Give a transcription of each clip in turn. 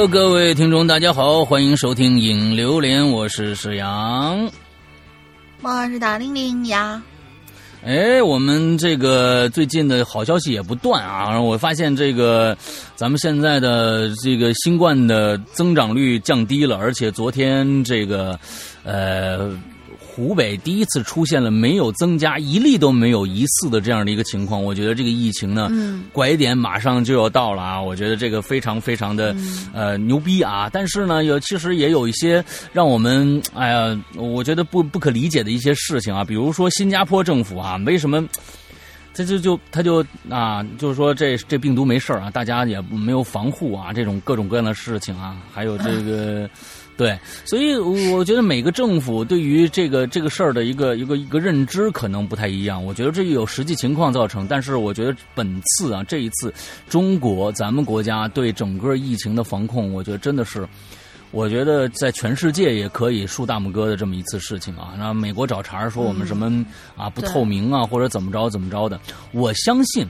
Hello，各位听众，大家好，欢迎收听《影流连》，我是石阳，我是大玲玲呀。哎，我们这个最近的好消息也不断啊！我发现这个咱们现在的这个新冠的增长率降低了，而且昨天这个呃。湖北第一次出现了没有增加一例都没有疑似的这样的一个情况，我觉得这个疫情呢，拐点马上就要到了啊！我觉得这个非常非常的呃牛逼啊！但是呢，有其实也有一些让我们哎呀，我觉得不不可理解的一些事情啊，比如说新加坡政府啊，为什么他就就他就啊，就是说这这病毒没事啊，大家也没有防护啊，这种各种各样的事情啊，还有这个。对，所以我觉得每个政府对于这个这个事儿的一个一个一个认知可能不太一样。我觉得这有实际情况造成，但是我觉得本次啊，这一次中国咱们国家对整个疫情的防控，我觉得真的是，我觉得在全世界也可以竖大拇哥的这么一次事情啊。那美国找茬说我们什么啊不透明啊，或者怎么着怎么着的，我相信。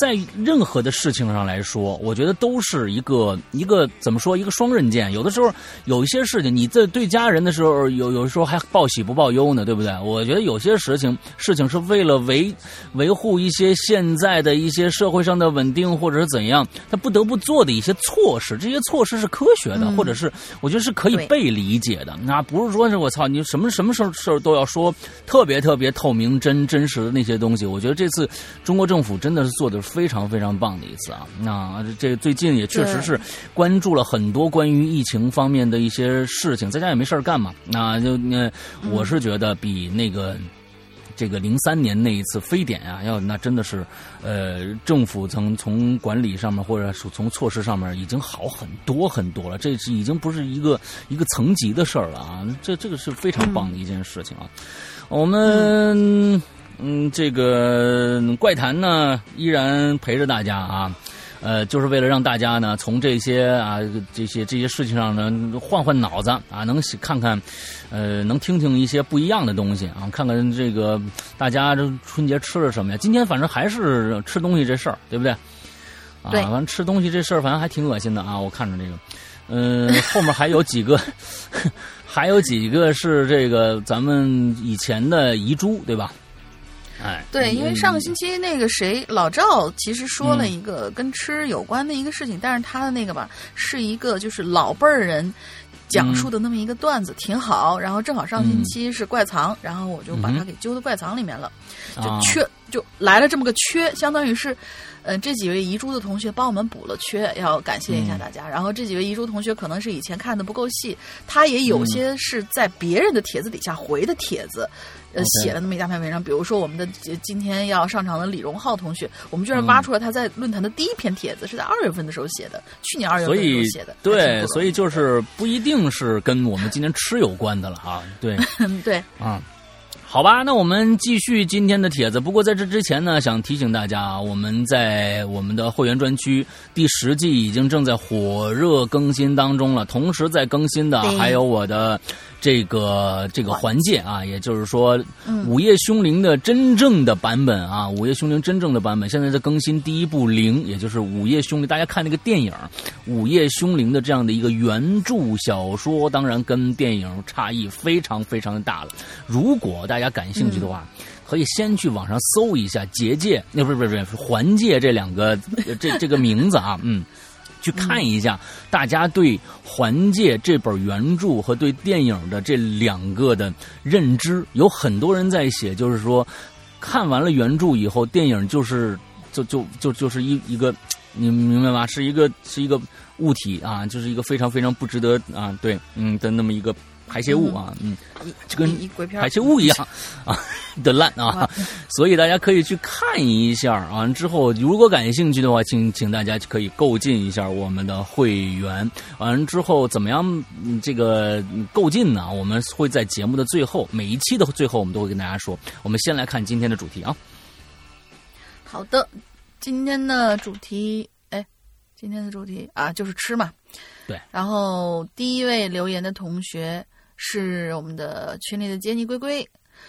在任何的事情上来说，我觉得都是一个一个怎么说一个双刃剑。有的时候有一些事情，你在对家人的时候，有有时候还报喜不报忧呢，对不对？我觉得有些事情事情是为了维维护一些现在的一些社会上的稳定，或者是怎样，他不得不做的一些措施。这些措施是科学的，或者是我觉得是可以被理解的。那不是说是我操你什么什么事儿事儿都要说特别特别透明、真真实的那些东西。我觉得这次中国政府真的是做的。非常非常棒的一次啊！那这最近也确实是关注了很多关于疫情方面的一些事情，在家也没事干嘛，那就那我是觉得比那个这个零三年那一次非典啊，要那真的是呃，政府从从管理上面或者是从措施上面已经好很多很多了，这是已经不是一个一个层级的事儿了啊！这这个是非常棒的一件事情啊！我们。嗯，这个怪谈呢依然陪着大家啊，呃，就是为了让大家呢从这些啊这些这些事情上呢换换脑子啊，能看看，呃，能听听一些不一样的东西啊，看看这个大家这春节吃了什么呀？今天反正还是吃东西这事儿，对不对？啊，反正吃东西这事儿反正还挺恶心的啊，我看着这个，嗯，后面还有几个，还有几个是这个咱们以前的遗珠，对吧？哎，对，因为上个星期那个谁老赵其实说了一个跟吃有关的一个事情，但是他的那个吧是一个就是老辈儿人讲述的那么一个段子，挺好。然后正好上星期是怪藏，然后我就把他给揪到怪藏里面了，就缺就来了这么个缺，相当于是。呃，这几位遗珠的同学帮我们补了缺，要感谢一下大家。然后这几位遗珠同学可能是以前看的不够细，他也有些是在别人的帖子底下回的帖子，呃，写了那么一大篇文章。比如说我们的今天要上场的李荣浩同学，我们居然挖出了他在论坛的第一篇帖子，是在二月份的时候写的，去年二月份的时候写的。对，所以就是不一定是跟我们今天吃有关的了啊。对，对，啊。好吧，那我们继续今天的帖子。不过在这之前呢，想提醒大家啊，我们在我们的会员专区第十季已经正在火热更新当中了。同时在更新的还有我的这个这个环界啊，也就是说《午夜凶铃》的真正的版本啊，《午夜凶铃》真正的版本现在在更新第一部零，也就是《午夜凶铃》。大家看那个电影《午夜凶铃》的这样的一个原著小说，当然跟电影差异非常非常的大了。如果大家大家感兴趣的话，可以先去网上搜一下“结界”那不是不是不是“环界”这两个这这个名字啊，嗯，去看一下大家对《环界》这本原著和对电影的这两个的认知。有很多人在写，就是说看完了原著以后，电影就是就就就就是一一个，你明白吗？是一个是一个物体啊，就是一个非常非常不值得啊，对，嗯的那么一个。排泄物啊，嗯，就跟排泄物一样 啊 的烂啊，所以大家可以去看一下啊。之后如果感兴趣的话，请请大家可以购进一下我们的会员。完之后怎么样？这个购进呢？我们会在节目的最后，每一期的最后，我们都会跟大家说。我们先来看今天的主题啊。好的，今天的主题，哎，今天的主题啊，就是吃嘛。对。然后第一位留言的同学。是我们的群里的杰尼龟龟，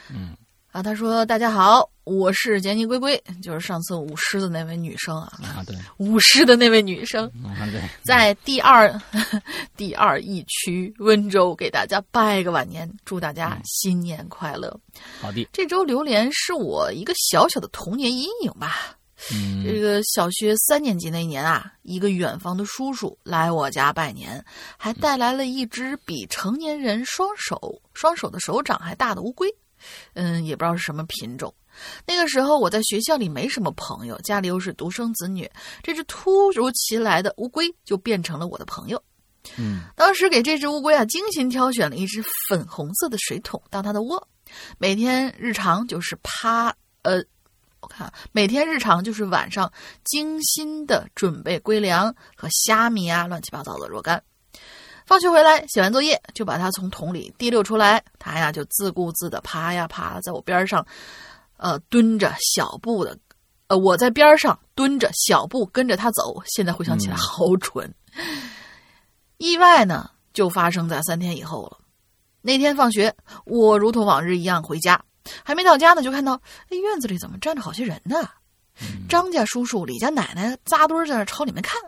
嗯，啊，他说：“大家好，我是杰尼龟龟，就是上次舞狮的那位女生啊，啊，对，舞狮的那位女生，啊对，在第二 第二疫区温州给大家拜个晚年，祝大家新年快乐。好的，这周榴莲是我一个小小的童年阴影吧。这嗯个小学三年级那一年啊，一个远方的叔叔来我家拜年，还带来了一只比成年人双手双手的手掌还大的乌龟。嗯，也不知道是什么品种。那个时候我在学校里没什么朋友，家里又是独生子女，这只突如其来的乌龟就变成了我的朋友。嗯当时给这只乌龟啊精心挑选了一只粉红色的水桶当它的窝，每天日常就是趴呃，我看每天日常就是晚上精心的准备龟粮和虾米啊乱七八糟的若干。放学回来写完作业，就把它从桶里提溜出来，它呀就自顾自的爬呀爬，在我边上，呃蹲着小步的，呃我在边上蹲着小步跟着它走。现在回想起来好蠢。意外呢，就发生在三天以后了。那天放学，我如同往日一样回家，还没到家呢，就看到那院子里怎么站着好些人呢？张家叔叔、李家奶奶扎堆儿在那儿朝里面看，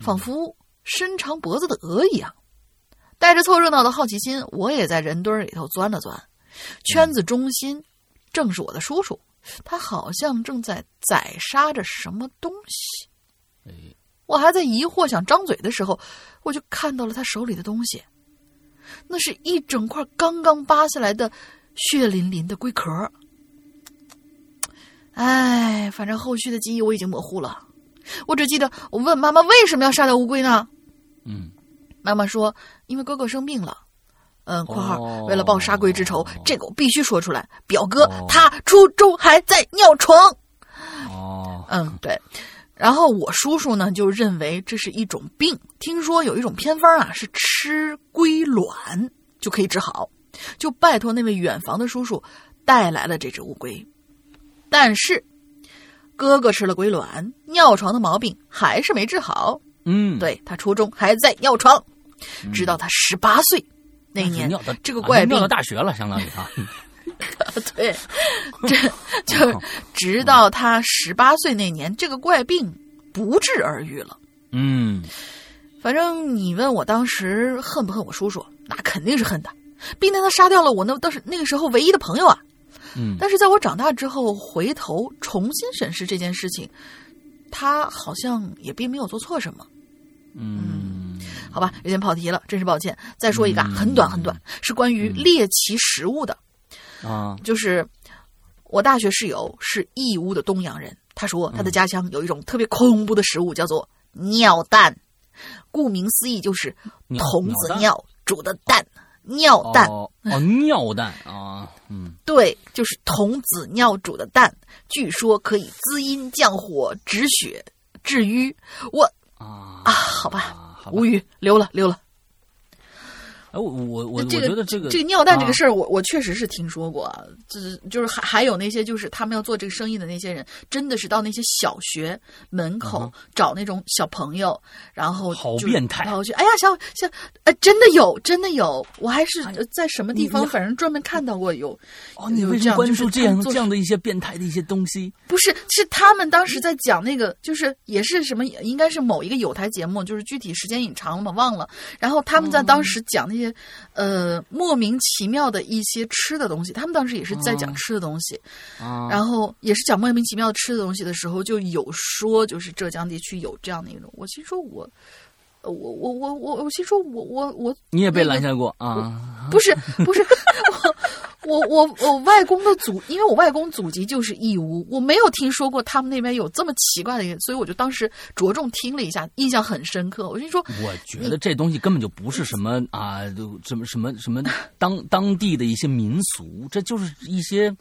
仿佛伸长脖子的鹅一样。带着凑热闹的好奇心，我也在人堆儿里头钻了钻。圈子中心正是我的叔叔，他好像正在宰杀着什么东西。哎我还在疑惑想张嘴的时候，我就看到了他手里的东西，那是一整块刚刚扒下来的血淋淋的龟壳。哎，反正后续的记忆我已经模糊了，我只记得我问妈妈为什么要杀掉乌龟呢？嗯妈妈说因为哥哥生病了。嗯，（括号哦为了报杀龟之仇，这个我必须说出来。表哥哦他初中还在尿床。哦嗯，对。然后我叔叔呢就认为这是一种病，听说有一种偏方啊是吃龟卵就可以治好，就拜托那位远房的叔叔带来了这只乌龟。但是哥哥吃了龟卵，尿床的毛病还是没治好。嗯，对他初中还在尿床，直 到他十八岁那年这个怪病啊尿到大学了，相当于啊，对，这就是直到他十八岁那年，这个怪病不治而愈了。嗯反正你问我当时恨不恨我叔叔，那肯定是恨的。毕竟他杀掉了我那当时那个时候唯一的朋友啊。嗯但是在我长大之后，回头重新审视这件事情，他好像也并没有做错什么。嗯好吧，有点跑题了，真是抱歉。再说一个很短很短，是关于猎奇食物的。啊就是我大学室友是义乌的东阳人，他说他的家乡有一种特别恐怖的食物，叫做尿蛋。顾名思义，就是童子尿尿煮的蛋，尿蛋。哦哦尿蛋啊，嗯对，就是童子尿煮的蛋，据说可以滋阴降火、止血、治瘀。我啊啊，好吧，好吧无，语，溜了溜了。哎，我我我我这个觉得这个这个尿蛋这个啊事儿，我我确实是听说过啊。就是就是还还有那些就是他们要做这个生意的那些人，真的是到那些小学门口嗯找那种小朋友，然后好就变态然后去哎呀小小呃真的有真的有，我还是呃在什么地方哎反正专门看到过有哦，你有为什么关这样就是注这样这样的一些变态的一些东西？不是，是他们当时在讲那个，就是也是什么，应该是某一个有台节目，就是具体时间隐长了嘛，忘了。然后他们在当时讲那些，呃，莫名其妙的一些吃的东西，他们当时也是在讲哦吃的东西，啊，然后也是讲莫名其妙吃的东西的时候，就有说，就是浙江地区有这样的一种。我心说我，呃我我我我我心说我我我你也被拦下过啊？不是不是，我我我我外公的祖，因为我外公祖籍就是义乌，我没有听说过他们那边有这么奇怪的人，所以我就当时着重听了一下，印象很深刻。我就说，我觉得这东西根本就不是什么 啊，就什么什么什么当当地的一些民俗，这就是一些，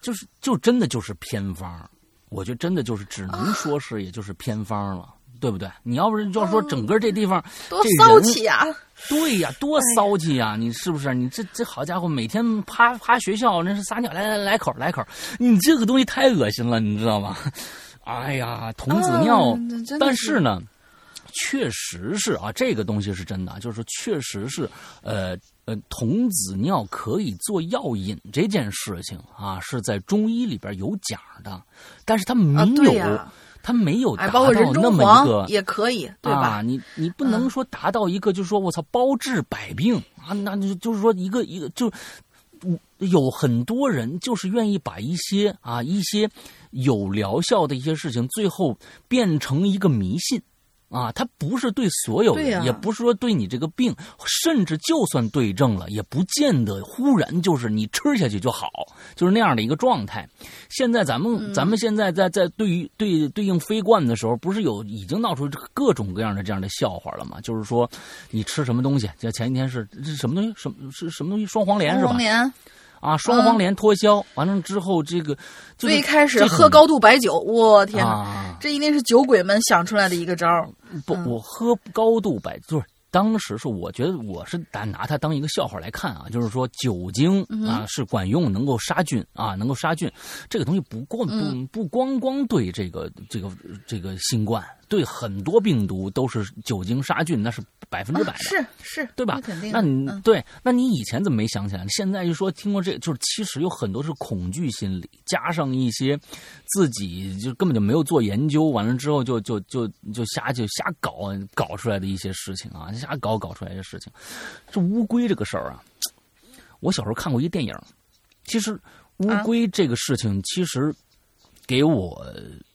就是就真的就是偏方。我觉得真的就是只能说是，也就是偏方了，对不对？你要不是要说整个这地方多骚气呀！对呀，多骚气呀！你是不是？你这这好家伙，每天趴趴学校那是撒尿，来来来口来口，你这个东西太恶心了，你知道吗？哎呀，童子尿，但是呢，确实是啊，这个东西是真的，就是确实是，呃呃，童子尿可以做药引这件事情啊，是在中医里边有讲的，但是它没有，它没有达到那么一个也可以，对吧？你你不能说达到一个，就是说我操，包治百病啊，那就就是说一个一个就。有很多人就是愿意把一些啊一些有疗效的一些事情，最后变成一个迷信。啊，它不是对所有人，也不是说对你这个病，甚至就算对症了，也不见得忽然就是你吃下去就好，就是那样的一个状态。现在咱们咱们现在在在对于对对应飞冠的时候，不是有已经闹出各种各样的这样的笑话了吗？就是说你吃什么东西，就前几天是是什么东西，什么是什么东西，双黄连是吧？双黄连。啊，双黄连脱销完了之后，这个最开始喝高度白酒，我天哪，这一定是酒鬼们想出来的一个招儿。不，我喝高度白就是。当时是我觉得我是拿拿它当一个笑话来看啊，就是说酒精啊是管用，能够杀菌啊，能够杀菌。这个东西不光不不光光对这个这个这个新冠，对很多病毒都是酒精杀菌，那是百分之百的，是是，对吧？肯定。那你对，那你以前怎么没想起来？现在一说听过这，就是其实有很多是恐惧心理，加上一些自己就根本就没有做研究，完了之后就就就就瞎就瞎搞搞出来的一些事情啊。瞎搞搞出来的事情，这乌龟这个事儿啊，我小时候看过一电影。其实乌龟这个事情，其实给我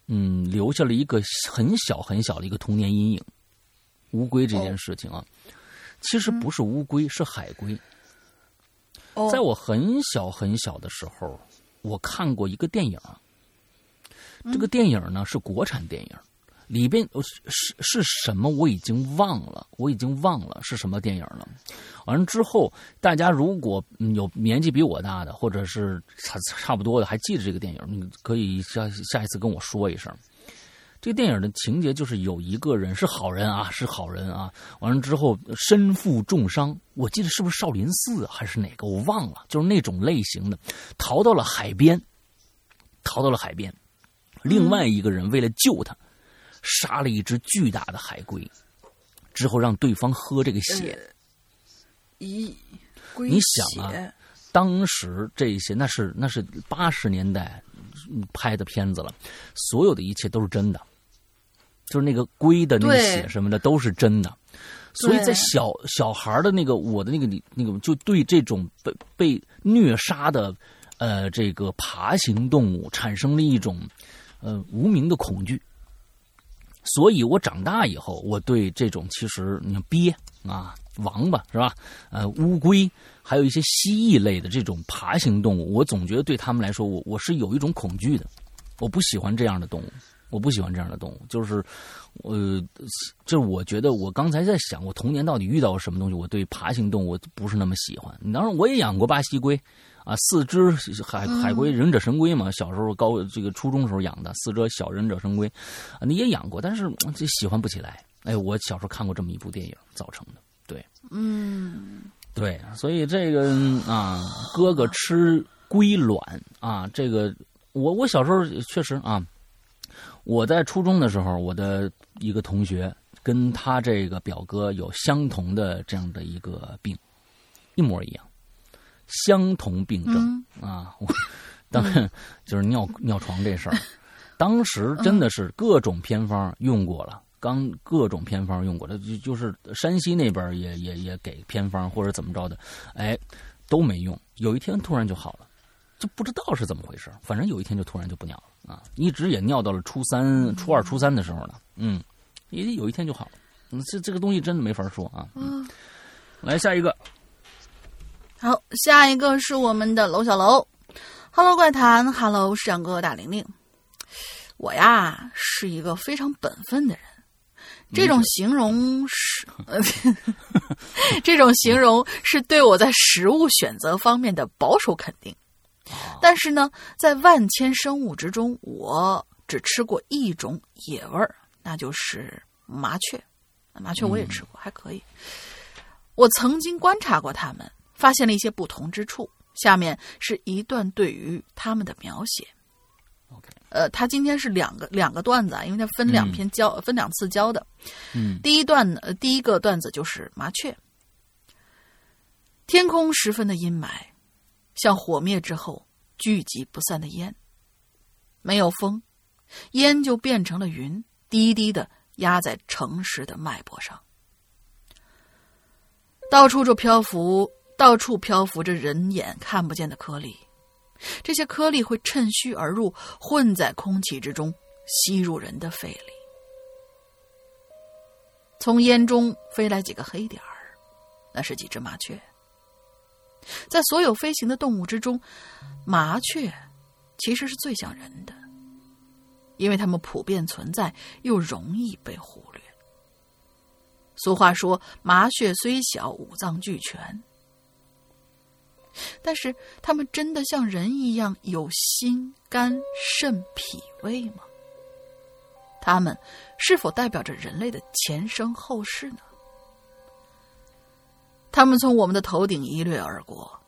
嗯留下了一个很小很小的一个童年阴影。乌龟这件事情啊，其实不是乌龟，是海龟。在我很小很小的时候，我看过一个电影。这个电影呢是国产电影。里边是是什么？我已经忘了，我已经忘了是什么电影了。完了之后，大家如果有年纪比我大的，或者是差差不多的，还记得这个电影，你可以下下一次跟我说一声。这个电影的情节就是有一个人是好人啊，是好人啊。完了之后身负重伤，我记得是不是少林寺还是哪个，我忘了，就是那种类型的，逃到了海边，逃到了海边。另外一个人为了救他。杀了一只巨大的海龟，之后让对方喝这个血。咦，你想啊，当时这些那是那是八十年代拍的片子了，所有的一切都是真的，就是那个龟的那个血什么的都是真的。所以在小小孩的那个我的那个那个就对这种被被虐杀的呃这个爬行动物产生了一种呃无名的恐惧。所以，我长大以后，我对这种其实你看鳖啊、王八是吧？呃，乌龟，还有一些蜥蜴类的这种爬行动物，我总觉得对他们来说，我我是有一种恐惧的。我不喜欢这样的动物，我不喜欢这样的动物。就是，呃，就是我觉得我刚才在想，我童年到底遇到了什么东西？我对爬行动物不是那么喜欢。当然，我也养过巴西龟。啊，四只海海龟，忍者神龟嘛，小时候高这个初中时候养的四只小忍者神龟，啊，你也养过，但是这喜欢不起来。哎，我小时候看过这么一部电影造成的，对，嗯，对，所以这个啊，哥哥吃龟卵啊，这个我我小时候确实啊，我在初中的时候，我的一个同学跟他这个表哥有相同的这样的一个病，一模一样。相同病症啊，我当然 就是尿尿床这事儿，当时真的是各种偏方用过了，刚各种偏方用过的，就就是山西那边也也也给偏方或者怎么着的，哎都没用。有一天突然就好了，就不知道是怎么回事，反正有一天就突然就不尿了啊，一直也尿到了初三、初二、初三的时候呢，嗯，也有一天就好了。这这个东西真的没法说啊。嗯，来下一个。好，下一个是我们的楼小楼。Hello，怪谈，Hello，市长哥哥大玲玲。我呀是一个非常本分的人，这种形容是，这种形容是对我在食物选择方面的保守肯定。但是呢，在万千生物之中，我只吃过一种野味儿，那就是麻雀。麻雀我也吃过，还可以。我曾经观察过它们。发现了一些不同之处，下面是一段对于他们的描写。OK，呃，他今天是两个两个段子啊，因为他分两篇教，分两次教的。嗯第一段呃，第一个段子就是麻雀。天空十分的阴霾，像火灭之后聚集不散的烟。没有风，烟就变成了云，低低的压在城市的脉搏上。到处就漂浮，到处漂浮着人眼看不见的颗粒，这些颗粒会趁虚而入，混在空气之中，吸入人的肺里。从烟中飞来几个黑点儿，那是几只麻雀。在所有飞行的动物之中，麻雀其实是最像人的，因为它们普遍存在，又容易被忽略。俗话说：“麻雀虽小，五脏俱全。”但是，它们真的像人一样有心、肝、肾、脾胃吗？它们是否代表着人类的前生后世呢？他们从我们的头顶一掠而过，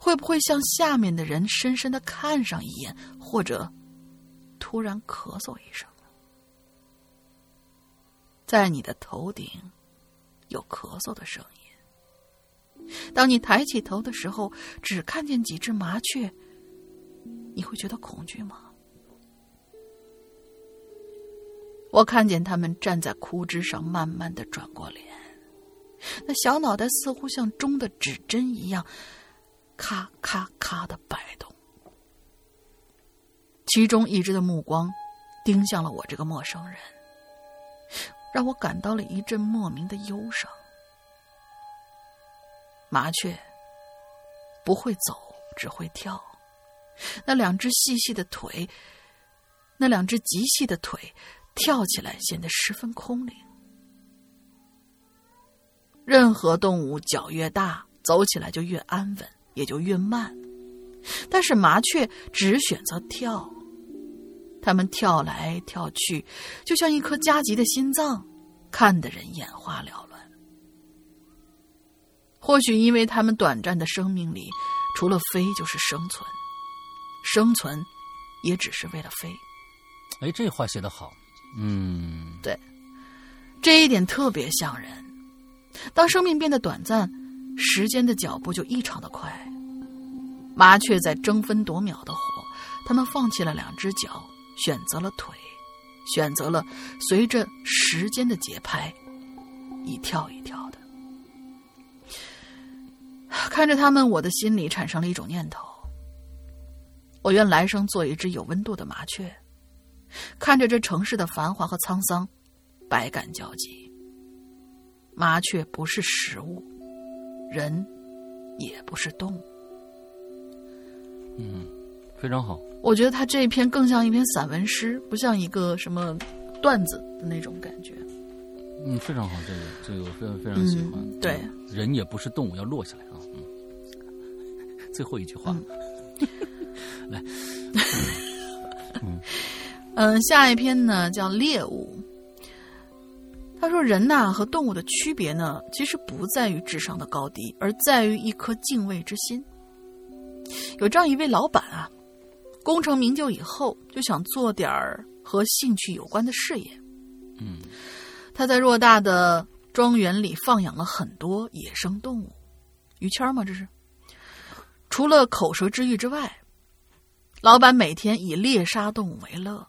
会不会向下面的人深深的看上一眼，或者突然咳嗽一声？在你的头顶有咳嗽的声音。当你抬起头的时候，只看见几只麻雀，你会觉得恐惧吗？我看见他们站在枯枝上，慢慢的转过脸。那小脑袋似乎像钟的指针一样，咔咔咔的摆动。其中一只的目光盯向了我这个陌生人，让我感到了一阵莫名的忧伤。麻雀不会走，只会跳。那两只细细的腿，那两只极细的腿，跳起来显得十分空灵。任何动物脚越大，走起来就越安稳，也就越慢。但是麻雀只选择跳，它们跳来跳去，就像一颗加急的心脏，看得人眼花缭乱。或许因为他们短暂的生命里，除了飞就是生存，生存也只是为了飞。哎，这话写得好。嗯，对，这一点特别像人。当生命变得短暂，时间的脚步就异常的快。麻雀在争分夺秒的活，他们放弃了两只脚，选择了腿，选择了随着时间的节拍，一跳一跳的。看着他们，我的心里产生了一种念头：我愿来生做一只有温度的麻雀，看着这城市的繁华和沧桑，百感交集。麻雀不是食物，人也不是动物。嗯，非常好。我觉得他这一篇更像一篇散文诗，不像一个什么段子的那种感觉。嗯，非常好，这个这个我非常非常喜欢。嗯、对，人也不是动物，要落下来啊。嗯，最后一句话，嗯、来。嗯嗯，下一篇呢叫猎物。他说：“人呐、啊，和动物的区别呢，其实不在于智商的高低，而在于一颗敬畏之心。有这样一位老板啊，功成名就以后，就想做点儿和兴趣有关的事业。嗯，他在偌大的庄园里放养了很多野生动物，于谦吗？这是。除了口舌之欲之外，老板每天以猎杀动物为乐。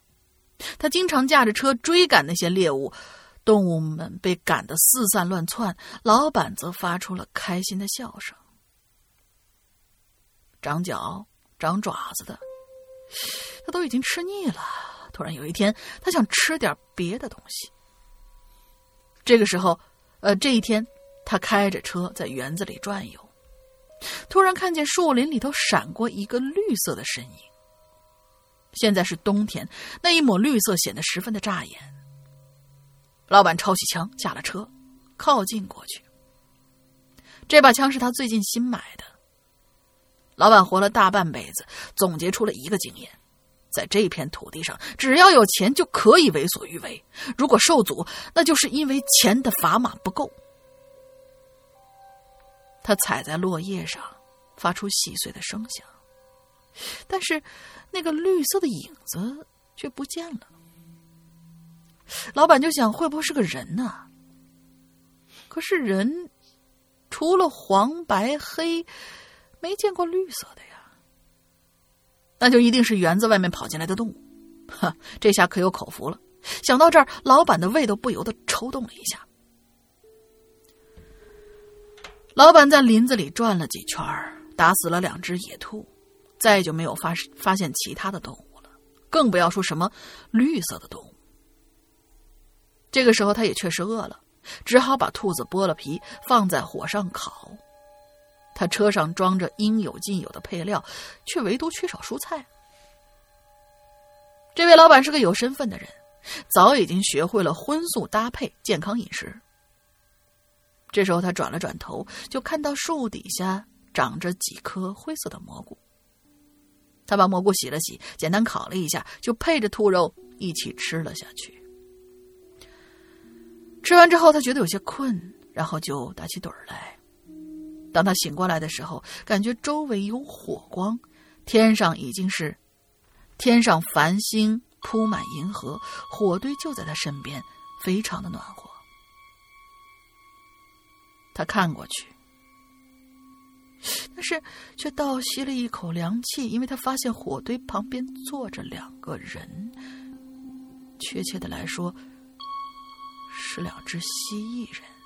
他经常驾着车追赶那些猎物。”动物们被赶得四散乱窜，老板则发出了开心的笑声。长脚、长爪子的，他都已经吃腻了。突然有一天，他想吃点别的东西。这个时候，呃，这一天，他开着车在园子里转悠，突然看见树林里头闪过一个绿色的身影。现在是冬天，那一抹绿色显得十分的扎眼。老板抄起枪，下了车，靠近过去。这把枪是他最近新买的。老板活了大半辈子，总结出了一个经验：在这片土地上，只要有钱就可以为所欲为；如果受阻，那就是因为钱的砝码不够。他踩在落叶上，发出细碎的声响，但是那个绿色的影子却不见了。老板就想，会不会是个人呢？可是人除了黄、白、黑，没见过绿色的呀。那就一定是园子外面跑进来的动物。哈，这下可有口福了。想到这儿，老板的胃都不由得抽动了一下。老板在林子里转了几圈，打死了两只野兔，再就没有发发现其他的动物了，更不要说什么绿色的动物。这个时候，他也确实饿了，只好把兔子剥了皮，放在火上烤。他车上装着应有尽有的配料，却唯独缺少蔬菜。这位老板是个有身份的人，早已经学会了荤素搭配、健康饮食。这时候，他转了转头，就看到树底下长着几颗灰色的蘑菇。他把蘑菇洗了洗，简单烤了一下，就配着兔肉一起吃了下去。吃完之后，他觉得有些困，然后就打起盹儿来。当他醒过来的时候，感觉周围有火光，天上已经是天上繁星铺满银河，火堆就在他身边，非常的暖和。他看过去，但是却倒吸了一口凉气，因为他发现火堆旁边坐着两个人，确切的来说，是两只蜥蜴人。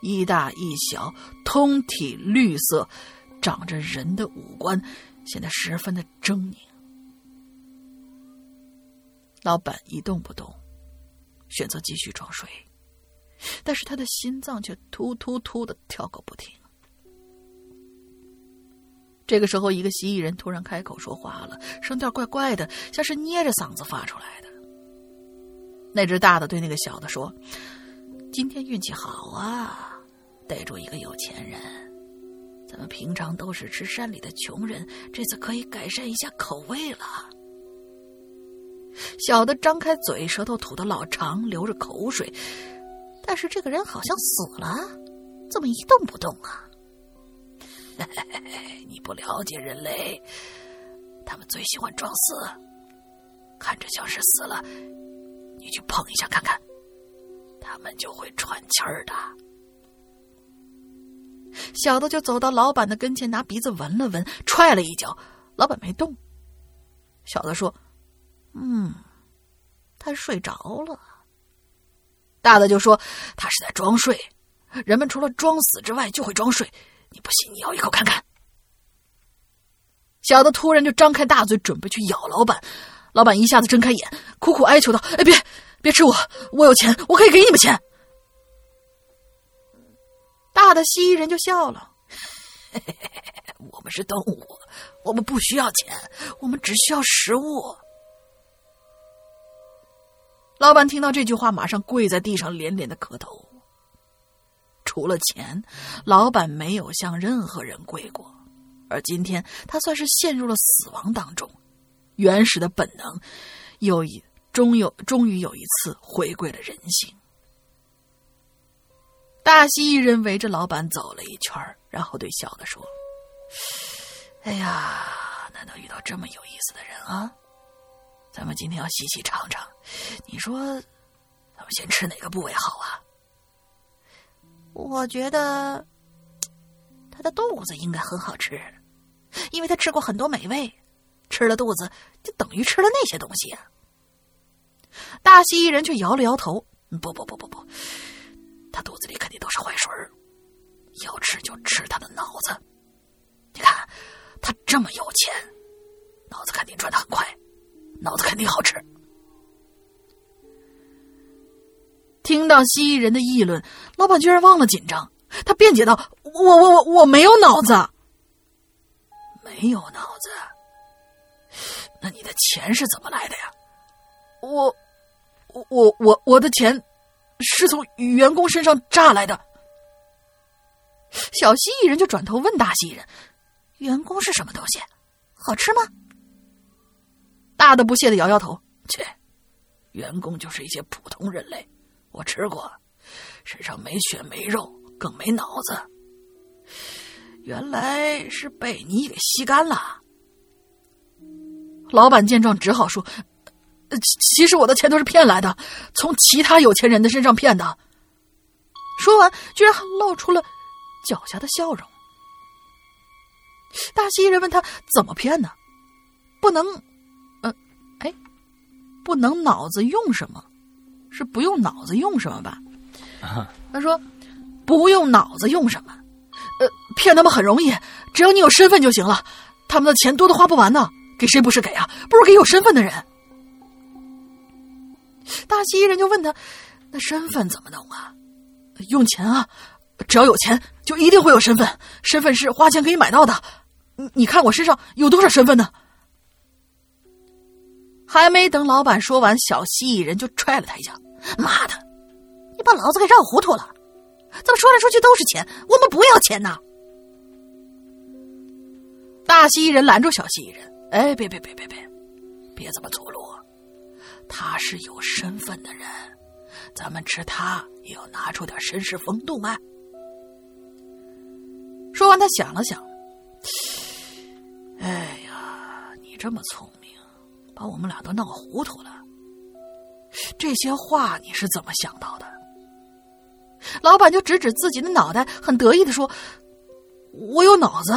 一大一小，通体绿色，长着人的五官，显得十分的狰狞。老板一动不动，选择继续装睡，但是他的心脏却突突突的跳个不停。这个时候，一个蜥蜴人突然开口说话了，声调怪怪的，像是捏着嗓子发出来的。那只大的对那个小的说：“今天运气好啊！”逮住一个有钱人，咱们平常都是吃山里的穷人，这次可以改善一下口味了。小的张开嘴，舌头吐得老长，流着口水，但是这个人好像死了，怎么一动不动啊？你不了解人类，他们最喜欢装死，看着像是死了，你去碰一下看看，他们就会喘气儿的。小的就走到老板的跟前，拿鼻子闻了闻，踹了一脚。老板没动。小的说：“嗯，他睡着了。”大的就说：“他是在装睡。人们除了装死之外，就会装睡。你不信，你咬一口看看。”小的突然就张开大嘴，准备去咬老板。老板一下子睁开眼，苦苦哀求道：“哎，别，别吃我！我有钱，我可以给你们钱。”大的蜥蜴人就笑了：“ 我们是动物，我们不需要钱，我们只需要食物。”老板听到这句话，马上跪在地上，连连的磕头。除了钱，老板没有向任何人跪过，而今天他算是陷入了死亡当中，原始的本能又一终有终于有一次回归了人性。大蜥蜴人围着老板走了一圈然后对小的说：“哎呀，难道遇到这么有意思的人啊？咱们今天要细细尝尝。你说，咱们先吃哪个部位好啊？我觉得他的肚子应该很好吃，因为他吃过很多美味，吃了肚子就等于吃了那些东西啊。”大蜥蜴人却摇了摇头：“不不不不不。”他肚子里肯定都是坏水儿，要吃就吃他的脑子。你看，他这么有钱，脑子肯定转的很快，脑子肯定好吃。听到蜥蜴人的议论，老板居然忘了紧张，他辩解道：“我我我我没有脑子，没有脑子，那你的钱是怎么来的呀？”我我我我我的钱。是从员工身上榨来的。小蜥蜴人就转头问大蜥蜴人：“员工是什么东西？好吃吗？”大的不屑的摇摇头：“切，员工就是一些普通人类。我吃过，身上没血没肉，更没脑子。原来是被你给吸干了。”老板见状只好说：“其实我的钱都是骗来的，从其他有钱人的身上骗的。说完，居然还露出了狡黠的笑容。大蜥蜴人问他怎么骗呢？不能，呃，哎，不能脑子用什么？是不用脑子用什么吧？他说不用脑子用什么？呃，骗他们很容易，只要你有身份就行了。他们的钱多的花不完呢，给谁不是给啊？不如给有身份的人。大蜥蜴人就问他：“那身份怎么弄啊？用钱啊！只要有钱，就一定会有身份。身份是花钱可以买到的。你你看我身上有多少身份呢？”还没等老板说完，小蜥蜴人就踹了他一脚：“妈的，你把老子给绕糊涂了！怎么说来说去都是钱？我们不要钱呐！”大蜥蜴人拦住小蜥蜴人：“哎，别别别别别，别这么粗鲁！他是有身份的人，咱们吃他也要拿出点绅士风度嘛。”说完，他想了想：“哎呀，你这么聪明。”把我们俩都闹糊涂了，这些话你是怎么想到的？老板就指指自己的脑袋，很得意的说：“我有脑子。”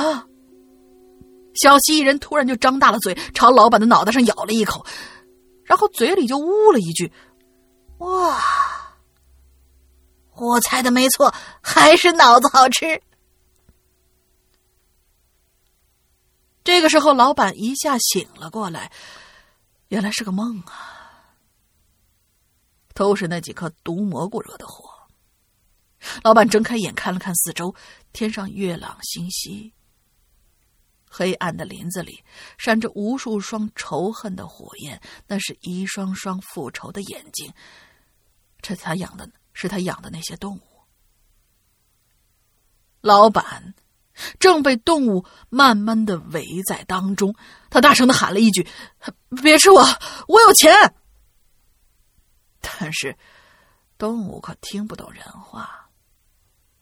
小蜥蜴人突然就张大了嘴，朝老板的脑袋上咬了一口，然后嘴里就呜了一句：“哇，我猜的没错，还是脑子好吃。”这个时候，老板一下醒了过来。原来是个梦啊！都是那几颗毒蘑菇惹的祸。老板睁开眼看了看四周，天上月朗星稀，黑暗的林子里闪着无数双仇恨的火焰，那是一双双复仇的眼睛。这他养的是他养的那些动物。老板。正被动物慢慢的围在当中，他大声的喊了一句：“别吃我，我有钱。”但是，动物可听不懂人话，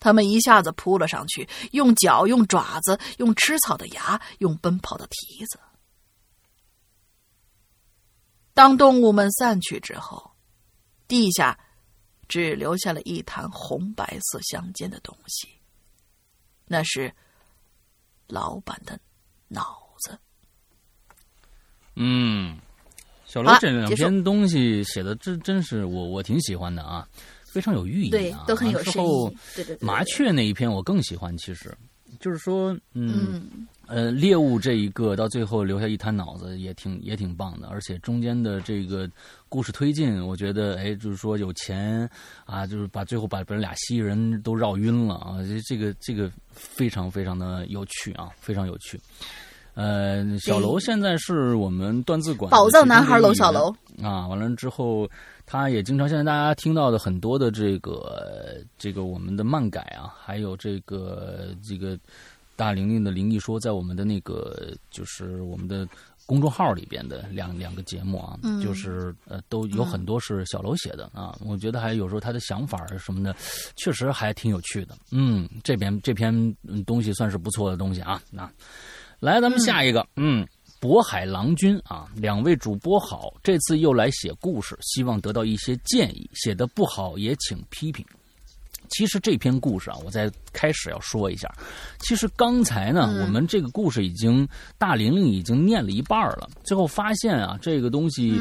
他们一下子扑了上去，用脚、用爪子、用吃草的牙、用奔跑的蹄子。当动物们散去之后，地下只留下了一滩红白色相间的东西。那是老板的脑子。嗯，小罗这两篇东西写的真真是我我挺喜欢的啊，非常有寓意啊，都很有深意。对对对，麻雀那一篇我更喜欢，其实就是说，嗯。呃，猎物这一个到最后留下一滩脑子也挺也挺棒的，而且中间的这个故事推进，我觉得哎，就是说有钱啊，就是把最后把把俩蜥蜴人都绕晕了啊，这个这个非常非常的有趣啊，非常有趣。呃，小楼现在是我们段字馆宝藏男孩楼小楼啊，完了之后他也经常现在大家听到的很多的这个这个我们的漫改啊，还有这个这个。大玲玲的灵异说，在我们的那个就是我们的公众号里边的两两个节目啊，就是呃都有很多是小楼写的啊。我觉得还有时候他的想法什么的，确实还挺有趣的。嗯，这边这篇东西算是不错的东西啊。那来，咱们下一个，嗯，渤海郎君啊，两位主播好，这次又来写故事，希望得到一些建议，写的不好也请批评。其实这篇故事啊，我在开始要说一下。其实刚才呢，我们这个故事已经大玲玲已经念了一半了，最后发现啊，这个东西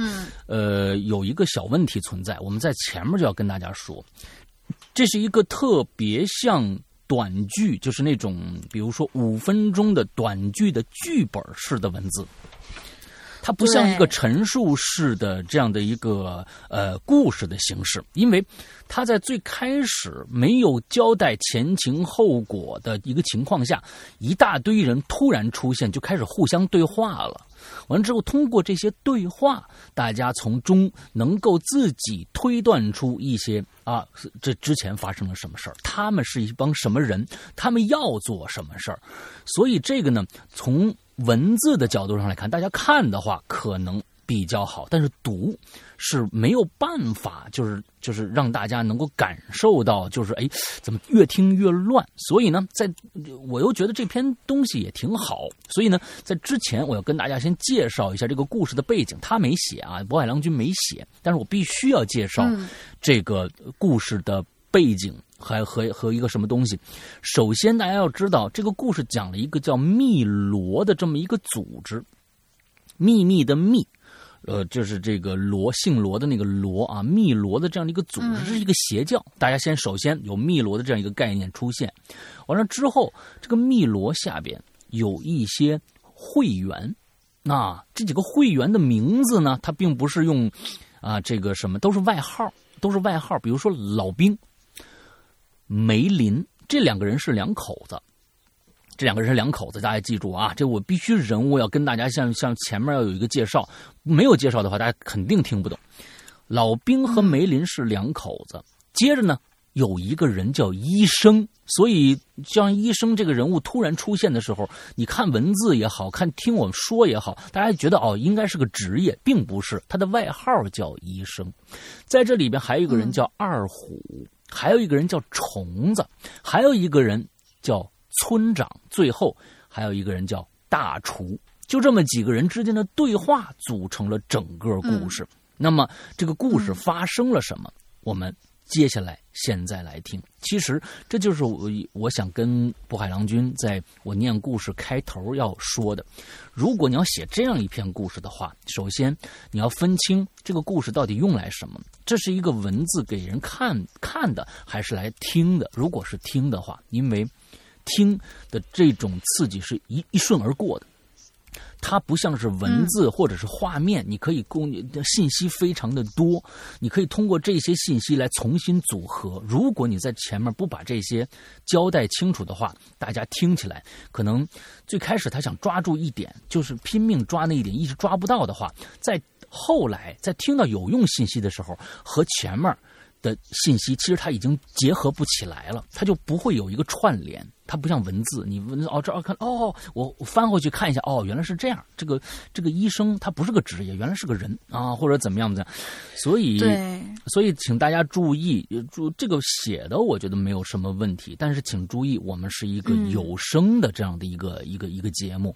呃有一个小问题存在。我们在前面就要跟大家说，这是一个特别像短剧，就是那种比如说五分钟的短剧的剧本式的文字。它不像一个陈述式的这样的一个呃故事的形式，因为他在最开始没有交代前情后果的一个情况下，一大堆人突然出现，就开始互相对话了。完了之后，通过这些对话，大家从中能够自己推断出一些啊，这之前发生了什么事儿，他们是一帮什么人，他们要做什么事儿。所以这个呢，从文字的角度上来看，大家看的话可能比较好，但是读是没有办法，就是就是让大家能够感受到，就是哎，怎么越听越乱？所以呢，在我又觉得这篇东西也挺好，所以呢，在之前我要跟大家先介绍一下这个故事的背景。他没写啊，渤海郎君没写，但是我必须要介绍这个故事的背景。还和和一个什么东西？首先，大家要知道，这个故事讲了一个叫密罗的这么一个组织，秘密的密，呃，就是这个罗姓罗的那个罗啊，密罗的这样的一个组织，是一个邪教。大家先首先有密罗的这样一个概念出现，完了之后，这个密罗下边有一些会员，那这几个会员的名字呢，他并不是用啊这个什么，都是外号，都是外号，比如说老兵。梅林这两个人是两口子，这两个人是两口子，大家记住啊！这我必须人物要跟大家像像前面要有一个介绍，没有介绍的话，大家肯定听不懂。老兵和梅林是两口子，接着呢，有一个人叫医生，所以像医生这个人物突然出现的时候，你看文字也好看，听我们说也好，大家觉得哦，应该是个职业，并不是，他的外号叫医生。在这里边还有一个人叫二虎。还有一个人叫虫子，还有一个人叫村长，最后还有一个人叫大厨。就这么几个人之间的对话组成了整个故事。那么这个故事发生了什么？我们接下来现在来听。其实这就是我我想跟渤海郎君在我念故事开头要说的。如果你要写这样一篇故事的话，首先你要分清这个故事到底用来什么。这是一个文字给人看看的，还是来听的？如果是听的话，因为听的这种刺激是一一瞬而过的，它不像是文字或者是画面，你可以供你的信息非常的多，你可以通过这些信息来重新组合。如果你在前面不把这些交代清楚的话，大家听起来可能最开始他想抓住一点，就是拼命抓那一点，一直抓不到的话，在。后来在听到有用信息的时候，和前面的信息其实它已经结合不起来了，它就不会有一个串联。它不像文字，你文哦这哦看哦，我翻回去看一下哦，原来是这样。这个这个医生他不是个职业，原来是个人啊，或者怎么样怎么样。所以所以请大家注意，注这个写的我觉得没有什么问题，但是请注意，我们是一个有声的这样的一个一个一个节目，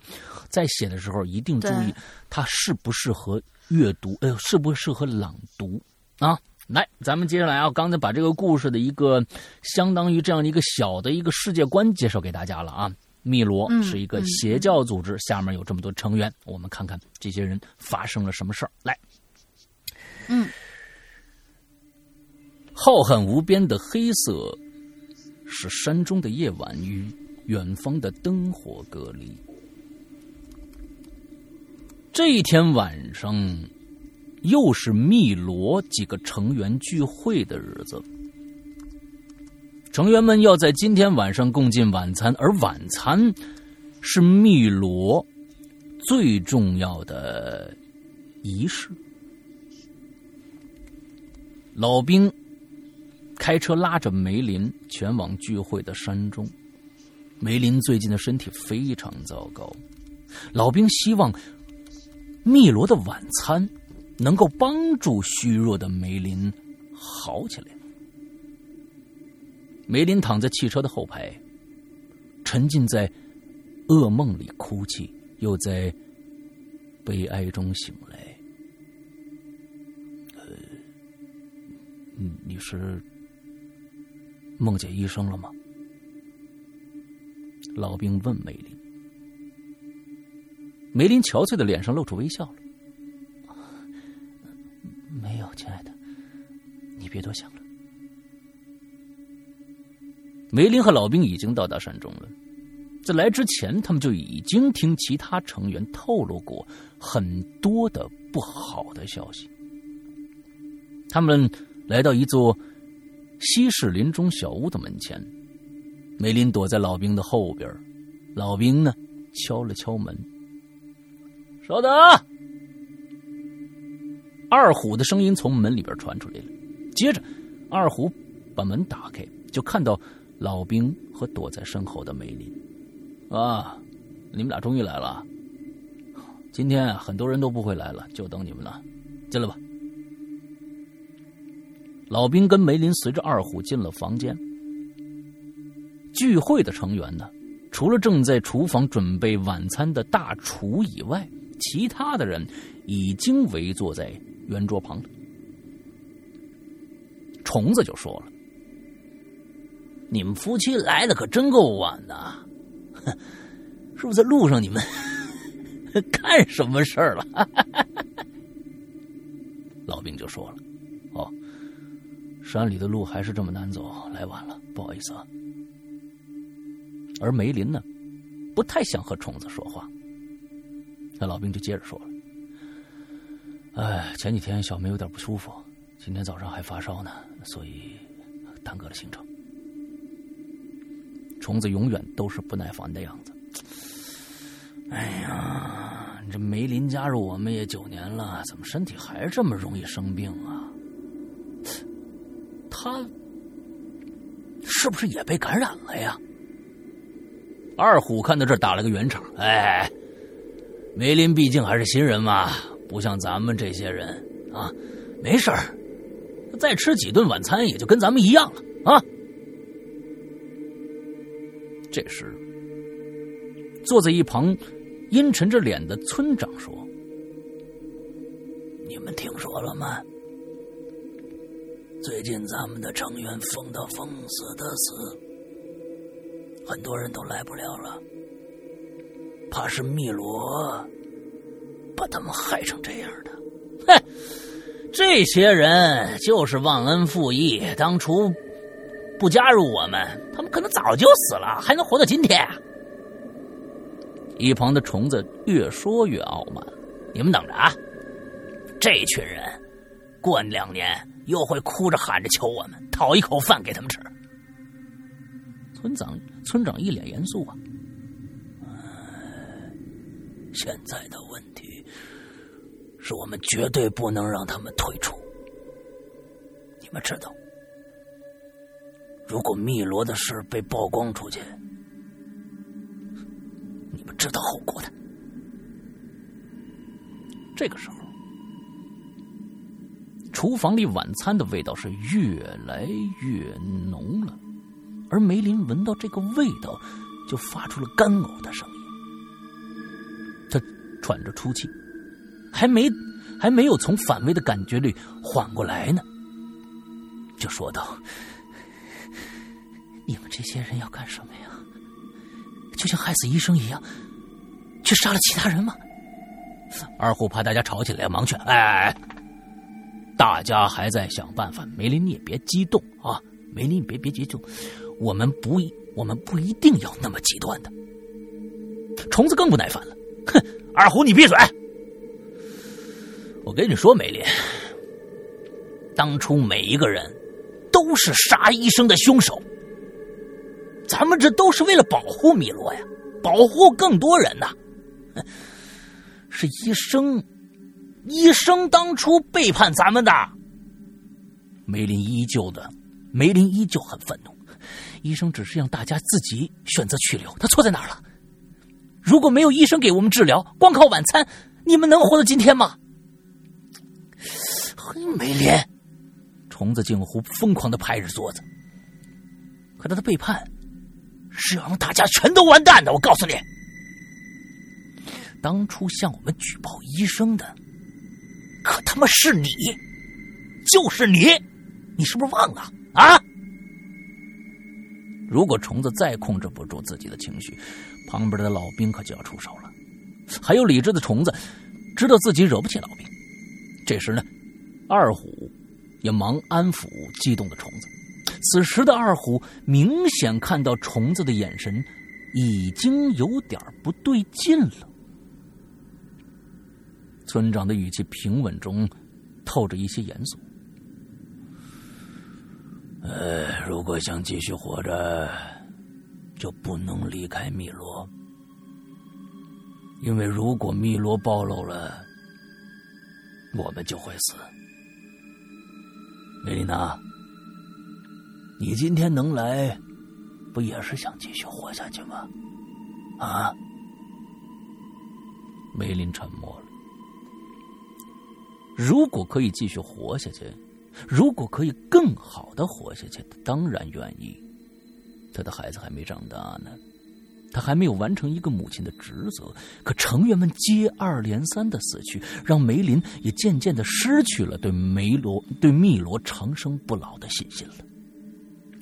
在写的时候一定注意它适不适合。阅读，呃，适不适合朗读啊？来，咱们接下来啊，刚才把这个故事的一个相当于这样的一个小的一个世界观介绍给大家了啊。汨罗是一个邪教组织，下面有这么多成员，我们看看这些人发生了什么事儿。来，嗯，浩瀚无边的黑色是山中的夜晚与远方的灯火隔离。这一天晚上，又是密罗几个成员聚会的日子。成员们要在今天晚上共进晚餐，而晚餐是密罗最重要的仪式。老兵开车拉着梅林前往聚会的山中。梅林最近的身体非常糟糕，老兵希望。密罗的晚餐能够帮助虚弱的梅林好起来。梅林躺在汽车的后排，沉浸在噩梦里哭泣，又在悲哀中醒来。呃，你是梦见医生了吗？老兵问梅林。梅林憔悴的脸上露出微笑了。没有，亲爱的，你别多想了。梅林和老兵已经到达山中了，在来之前，他们就已经听其他成员透露过很多的不好的消息。他们来到一座西式林中小屋的门前，梅林躲在老兵的后边，老兵呢敲了敲门。稍等，二虎的声音从门里边传出来了。接着，二虎把门打开，就看到老兵和躲在身后的梅林。啊，你们俩终于来了。今天，很多人都不会来了，就等你们了，进来吧。老兵跟梅林随着二虎进了房间。聚会的成员呢，除了正在厨房准备晚餐的大厨以外，其他的人已经围坐在圆桌旁。虫子就说了：“你们夫妻来的可真够晚的，是不是在路上你们 干什么事儿了？” 老兵就说了：“哦，山里的路还是这么难走，来晚了，不好意思啊。”而梅林呢，不太想和虫子说话。那老兵就接着说了：“哎，前几天小梅有点不舒服，今天早上还发烧呢，所以耽搁了行程。”虫子永远都是不耐烦的样子。哎呀，这梅林加入我们也九年了，怎么身体还这么容易生病啊？他是不是也被感染了呀？二虎看到这打了个圆场，哎，梅林毕竟还是新人嘛，不像咱们这些人啊，没事儿，再吃几顿晚餐也就跟咱们一样了啊。这时，坐在一旁阴沉着脸的村长说：“你们听说了吗？最近咱们的成员疯的疯，死的死。”很多人都来不了了，怕是汨罗把他们害成这样的。哼，这些人就是忘恩负义，当初不加入我们，他们可能早就死了，还能活到今天。一旁的虫子越说越傲慢，你们等着啊！这群人过两年又会哭着喊着求我们讨一口饭给他们吃。村长。村长一脸严肃啊！现在的问是我们绝对不能让他们退出。你们知道，如果汨罗的事被曝光出去，你们知道后果的。这个时候，厨房里晚餐的味道是越来越浓了。而梅林闻到这个味道，就发出了干呕的声音。他喘着粗气，还没还没有从反胃的感觉里缓过来呢，就说道：“你们这些人要干什么呀？就像害死医生一样，去杀了其他人吗？”二虎怕大家吵起来，忙劝：“哎，大家还在想办法。梅林，你也别激动啊！梅林，你别别激动。”我们不一，我们不一定要那么极端的。虫子更不耐烦了，哼！二虎，你闭嘴！我跟你说，梅林，当初每一个人都是杀医生的凶手。咱们这都是为了保护米罗呀，保护更多人呐。是医生，医生当初背叛咱们的。梅林依旧的，梅林依旧很愤怒。医生只是让大家自己选择去留，他错在哪儿了？如果没有医生给我们治疗，光靠晚餐，你们能活到今天吗？嘿，梅林，虫子近乎疯狂的拍着桌子。可他的背叛是要让大家全都完蛋的，我告诉你，当初向我们举报医生的，可他妈是你，就是你，你是不是忘了啊？如果虫子再控制不住自己的情绪，旁边的老兵可就要出手了。还有理智的虫子，知道自己惹不起老兵。这时呢，二虎也忙安抚激动的虫子。此时的二虎明显看到虫子的眼神已经有点不对劲了。村长的语气平稳中透着一些严肃。呃，如果想继续活着，就不能离开汨罗，因为如果汨罗暴露了，我们就会死。梅丽娜，你今天能来，不也是想继续活下去吗？啊？梅林沉默了。如果可以继续活下去，如果可以更好的活下去，他当然愿意。他的孩子还没长大呢，他还没有完成一个母亲的职责。可成员们接二连三的死去，让梅林也渐渐的失去了对梅罗、对汨罗长生不老的信心了。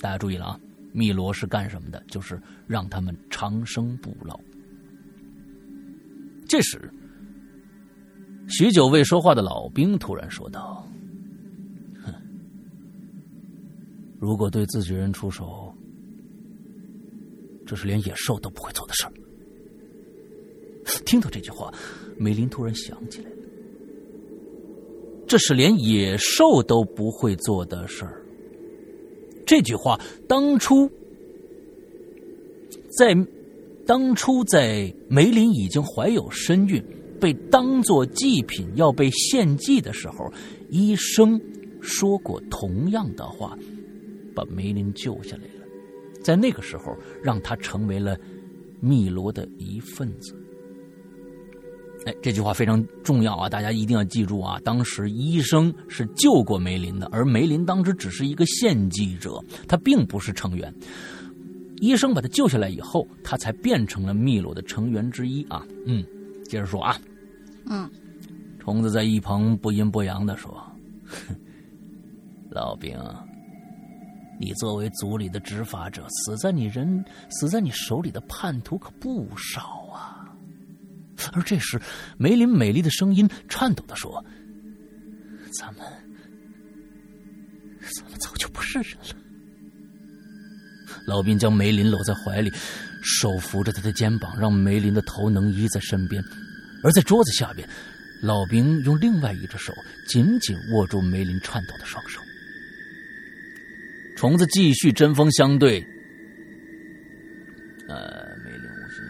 大家注意了啊，汨罗是干什么的？就是让他们长生不老。这时，许久未说话的老兵突然说道：“哼，如果对自己人出手，这是连野兽都不会做的事儿。”听到这句话，梅林突然想起来了，这是连野兽都不会做的事儿。这句话当初在。当初在梅林已经怀有身孕，被当做祭品要被献祭的时候，医生说过同样的话，把梅林救下来了。在那个时候，让他成为了汨罗的一份子。哎，这句话非常重要啊！大家一定要记住啊！当时医生是救过梅林的，而梅林当时只是一个献祭者，他并不是成员。医生把他救下来以后，他才变成了秘鲁的成员之一啊。嗯，接着说啊。嗯，虫子在一旁不阴不阳的说：“ 老兵，你作为族里的执法者，死在你人死在你手里的叛徒可不少啊。”而这时，梅林美丽的声音颤抖的说：“咱们，咱们早就不是人了。”老兵将梅林搂在怀里，手扶着他的肩膀，让梅林的头能依在身边。而在桌子下边，老兵用另外一只手紧紧握住梅林颤抖的双手。虫子继续针锋相对。呃，梅林无心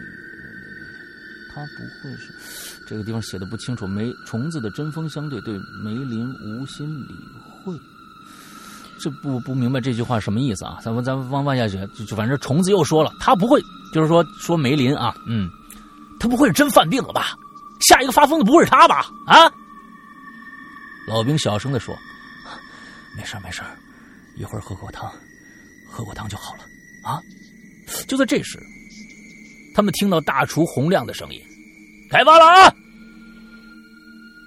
他不会是这个地方写的不清楚。梅虫子的针锋相对，对梅林无心理会。这不不明白这句话什么意思啊？咱们咱们往往下学，就反正虫子又说了，他不会，就是说说梅林啊，嗯，他不会是真犯病了吧？下一个发疯的不会是他吧？啊！老兵小声的说：“没事没事一会儿喝口汤，喝口汤就好了啊。”就在这时，他们听到大厨洪亮的声音：“开饭了啊！”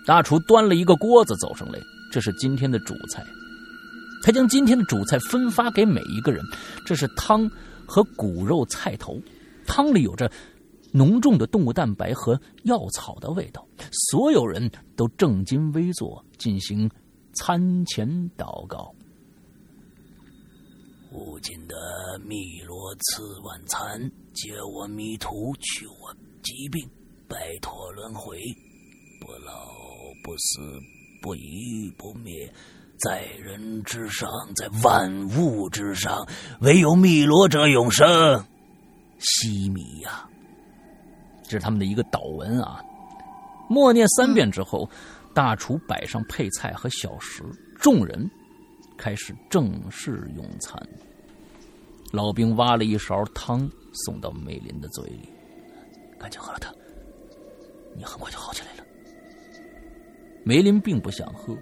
大厨端了一个锅子走上来，这是今天的主菜。他将今天的主菜分发给每一个人，这是汤和骨肉菜头，汤里有着浓重的动物蛋白和药草的味道。所有人都正襟危坐，进行餐前祷告。无尽的汨罗赐晚餐，解我迷途，去我疾病，摆脱轮回，不老不死，不遗不灭。在人之上，在万物之上，唯有汨罗者永生。西米呀，这是他们的一个祷文啊。默念三遍之后，大厨摆上配菜和小食，众人开始正式用餐。老兵挖了一勺汤送到梅林的嘴里，赶紧喝了它，你很快就好起来了。梅林并不想喝。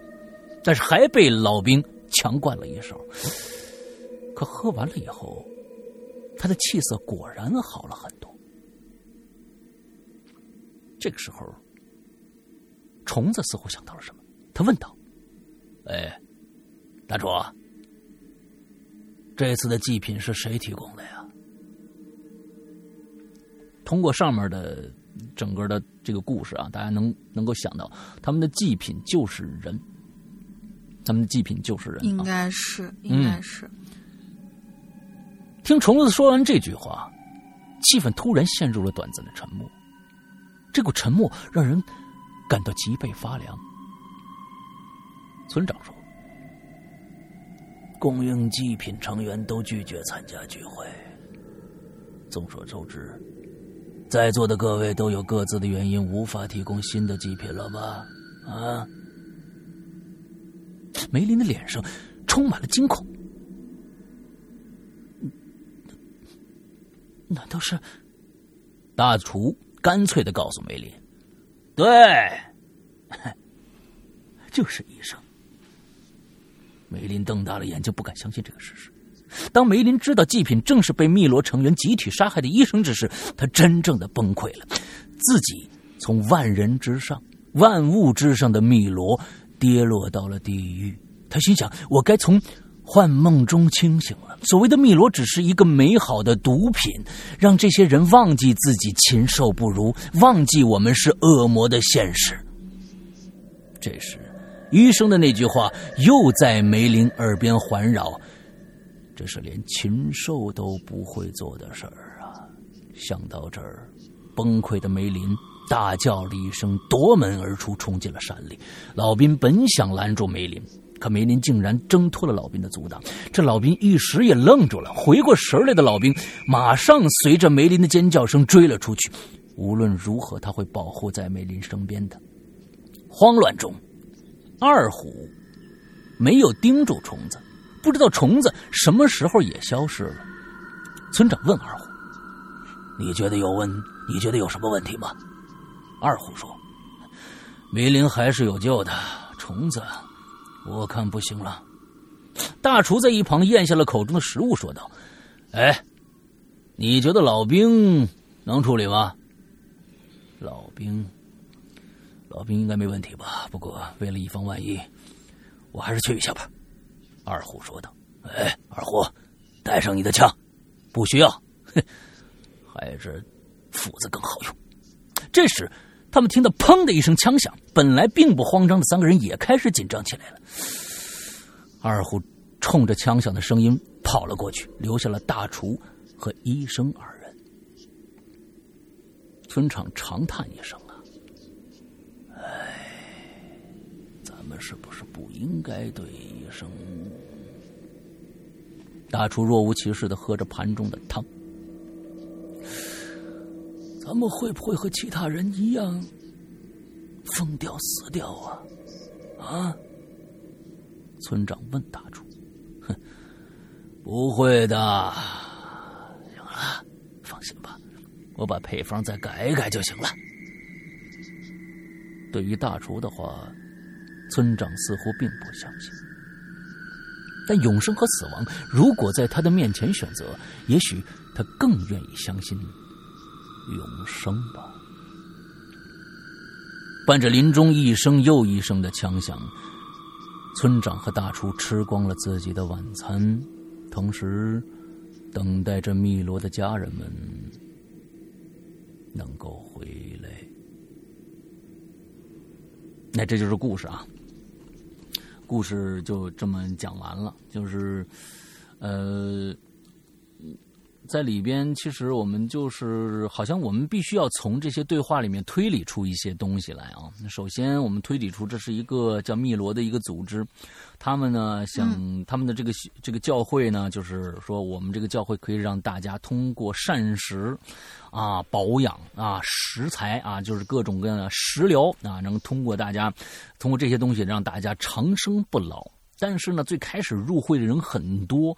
但是还被老兵强灌了一勺，可喝完了以后，他的气色果然好了很多。这个时候，虫子似乎想到了什么，他问道：“哎，大厨，这次的祭品是谁提供的呀？”通过上面的整个的这个故事啊，大家能能够想到，他们的祭品就是人。咱们的祭品就是人，应该是，应该是。听虫子说完这句话，气氛突然陷入了短暂的沉默。这股沉默让人感到脊背发凉。村长说：“供应祭品成员都拒绝参加聚会。众所周知，在座的各位都有各自的原因，无法提供新的祭品了吧？啊？”梅林的脸上充满了惊恐，难道是？大厨干脆的告诉梅林：“对，就是医生。梅林瞪大了眼睛，不敢相信这个事实。当梅林知道祭品正是被密罗成员集体杀害的医生之时，他真正的崩溃了。自己从万人之上、万物之上的密罗跌落到了地狱。他心想：我该从幻梦中清醒了。所谓的密罗只是一个美好的毒品，让这些人忘记自己禽兽不如，忘记我们是恶魔的现实。这时，医生的那句话又在梅林耳边环绕。这是连禽兽都不会做的事儿啊！想到这儿，崩溃的梅林大叫了一声，夺门而出，冲进了山里。老兵本想拦住梅林，可梅林竟然挣脱了老兵的阻挡。这老兵一时也愣住了，回过神来的老兵马上随着梅林的尖叫声追了出去。无论如何，他会保护在梅林身边的。慌乱中，二虎没有盯住虫子。不知道虫子什么时候也消失了。村长问二虎：“你觉得有问？你觉得有什么问题吗？”二虎说：“梅林还是有救的，虫子我看不行了。”大厨在一旁咽下了口中的食物，说道：“哎，你觉得老兵能处理吗？”老兵，老兵应该没问题吧？不过为了以防万一，我还是去一下吧。二虎说道：“哎，二虎，带上你的枪，不需要，哼，还是斧子更好用。”这时，他们听到“砰”的一声枪响，本来并不慌张的三个人也开始紧张起来了。二虎冲着枪响的声音跑了过去，留下了大厨和医生二人。村长长叹一声：“啊，哎，咱是不是不应该对医生？”大厨若无其事的喝着盘中的汤。咱们会不会和其他人一样疯掉死掉啊？啊？村长问大厨。哼，不会的。行了，放心吧，我把配方再改一改就行了。对于大厨的话，村长似乎并不相信。但永生和死亡，如果在他的面前选择，也许他更愿意相信永生吧。伴着林中一声又一声的枪响，村长和大厨吃光了自己的晚餐，同时等待着密罗的家人们能够回来。那这就是故事啊。故事就这么讲完了，就是，呃，在里边其实我们就是好像我们必须要从这些对话里面推理出一些东西来啊。首先，我们推理出这是一个叫密罗的一个组织，他们呢想他们的这个这个教会呢，就是说我们这个教会可以让大家通过膳食。啊，保养啊，食材啊，就是各种各样的食疗啊，能通过大家，通过这些东西让大家长生不老。但是呢，最开始入会的人很多，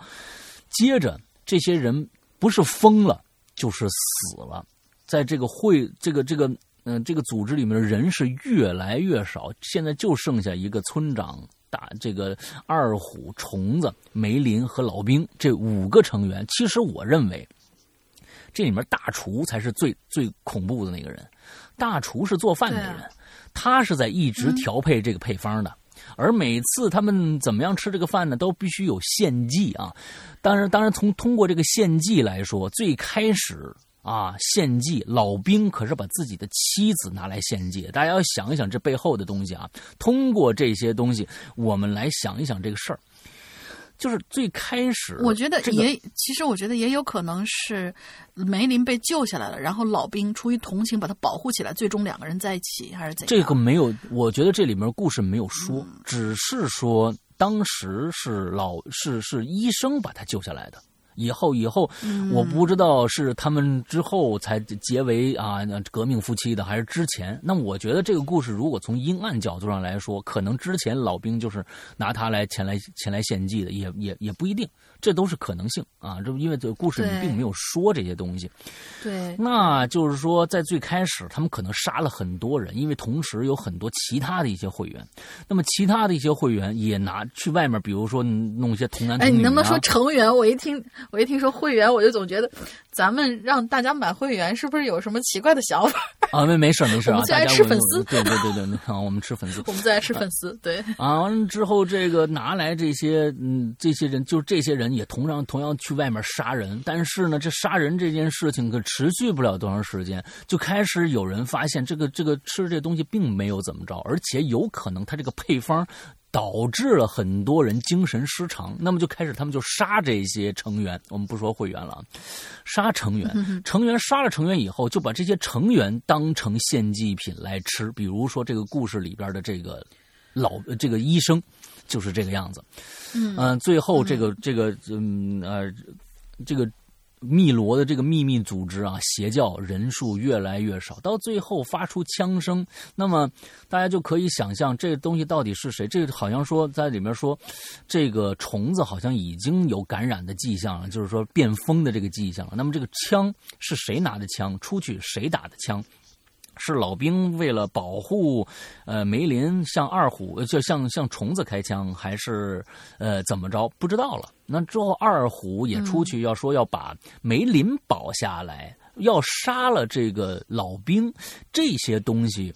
接着这些人不是疯了，就是死了。在这个会，这个这个嗯，这个组织里面的人是越来越少，现在就剩下一个村长、大这个二虎、虫子、梅林和老兵这五个成员。其实我认为。这里面大厨才是最最恐怖的那个人，大厨是做饭的人，他是在一直调配这个配方的，而每次他们怎么样吃这个饭呢，都必须有献祭啊。当然，当然从通过这个献祭来说，最开始啊献祭老兵可是把自己的妻子拿来献祭，大家要想一想这背后的东西啊。通过这些东西，我们来想一想这个事儿。就是最开始，我觉得也，其实我觉得也有可能是梅林被救下来了，然后老兵出于同情把他保护起来，最终两个人在一起还是怎样？这个没有，我觉得这里面故事没有说，只是说当时是老是是医生把他救下来的，以后以后，我不知道是他们之后才结为啊革命夫妻的，还是之前。那我觉得这个故事如果从阴暗角度上来说，可能之前老兵就是拿他来前来前来献祭的，也也也不一定。这都是可能性啊！这因为这个故事里并没有说这些东西。对，那就是说，在最开始，他们可能杀了很多人，因为同时有很多其他的一些会员。那么，其他的一些会员也拿去外面，比如说弄一些童男童女。哎，你能不能说成员？我一听，我一听说会员，我就总觉得咱们让大家买会员，是不是有什么奇怪的想法？啊，没没事没事啊，我们最爱吃粉丝。对对对对，啊，我们吃粉丝。我们最爱吃粉丝。对。啊，完了之后，这个拿来这些，嗯，这些人，就是这些人。也同样同样去外面杀人，但是呢，这杀人这件事情可持续不了多长时间，就开始有人发现这个这个吃这东西并没有怎么着，而且有可能他这个配方导致了很多人精神失常，那么就开始他们就杀这些成员，我们不说会员了，杀成员，成员杀了成员以后，就把这些成员当成献祭品来吃，比如说这个故事里边的这个老这个医生。就是这个样子，嗯，最后这个这个嗯呃，这个密罗的这个秘密组织啊，邪教人数越来越少，到最后发出枪声，那么大家就可以想象这个东西到底是谁？这个好像说在里面说，这个虫子好像已经有感染的迹象了，就是说变疯的这个迹象了。那么这个枪是谁拿的枪？出去谁打的枪？是老兵为了保护，呃，梅林向二虎就向向虫子开枪，还是呃怎么着？不知道了。那之后二虎也出去要说要把梅林保下来，要杀了这个老兵，这些东西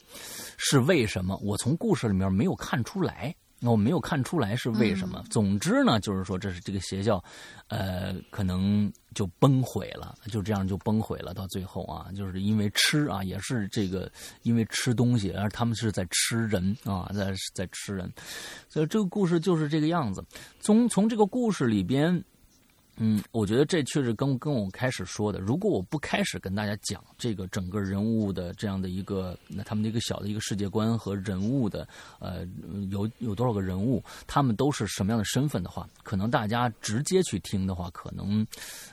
是为什么？我从故事里面没有看出来。那我没有看出来是为什么。总之呢，就是说这是这个邪教，呃，可能就崩毁了，就这样就崩毁了。到最后啊，就是因为吃啊，也是这个因为吃东西，而他们是在吃人啊，在在吃人。所以这个故事就是这个样子。从从这个故事里边。嗯，我觉得这确实跟跟我开始说的，如果我不开始跟大家讲这个整个人物的这样的一个，那他们的一个小的一个世界观和人物的，呃，有有多少个人物，他们都是什么样的身份的话，可能大家直接去听的话，可能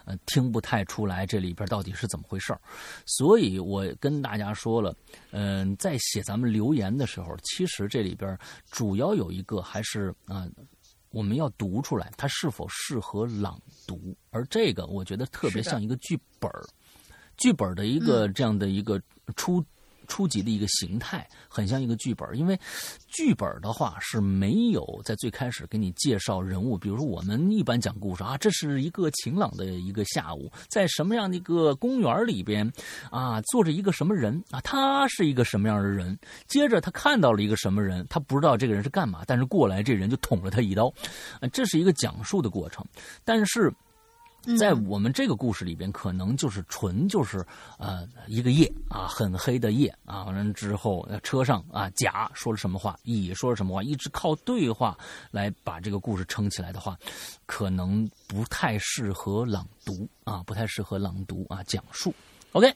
呃听不太出来这里边到底是怎么回事儿。所以我跟大家说了，嗯，在写咱们留言的时候，其实这里边主要有一个还是啊。我们要读出来，它是否适合朗读？而这个，我觉得特别像一个剧本剧本的一个这样的一个出。初级的一个形态，很像一个剧本，因为剧本的话是没有在最开始给你介绍人物。比如说，我们一般讲故事啊，这是一个晴朗的一个下午，在什么样的一个公园里边啊，坐着一个什么人啊，他是一个什么样的人？接着他看到了一个什么人，他不知道这个人是干嘛，但是过来这人就捅了他一刀，啊这是一个讲述的过程，但是。在我们这个故事里边，可能就是纯就是呃一个夜啊，很黑的夜啊。完了之后，车上啊甲说了什么话，乙说了什么话，一直靠对话来把这个故事撑起来的话，可能不太适合朗读啊，不太适合朗读啊讲述。OK，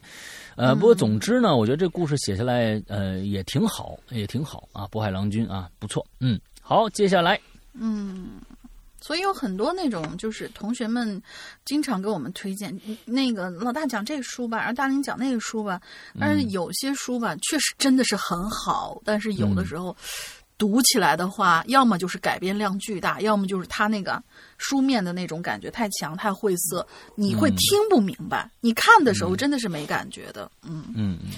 呃，不过总之呢，我觉得这故事写下来呃也挺好，也挺好啊。渤海郎君啊，不错，嗯，好，接下来，嗯。所以有很多那种，就是同学们经常给我们推荐那个老大讲这个书吧，然后大林讲那个书吧。但是有些书吧，确实真的是很好，但是有的时候读起来的话，要么就是改编量巨大，要么就是他那个书面的那种感觉太强、太晦涩，你会听不明白。你看的时候真的是没感觉的。嗯嗯嗯。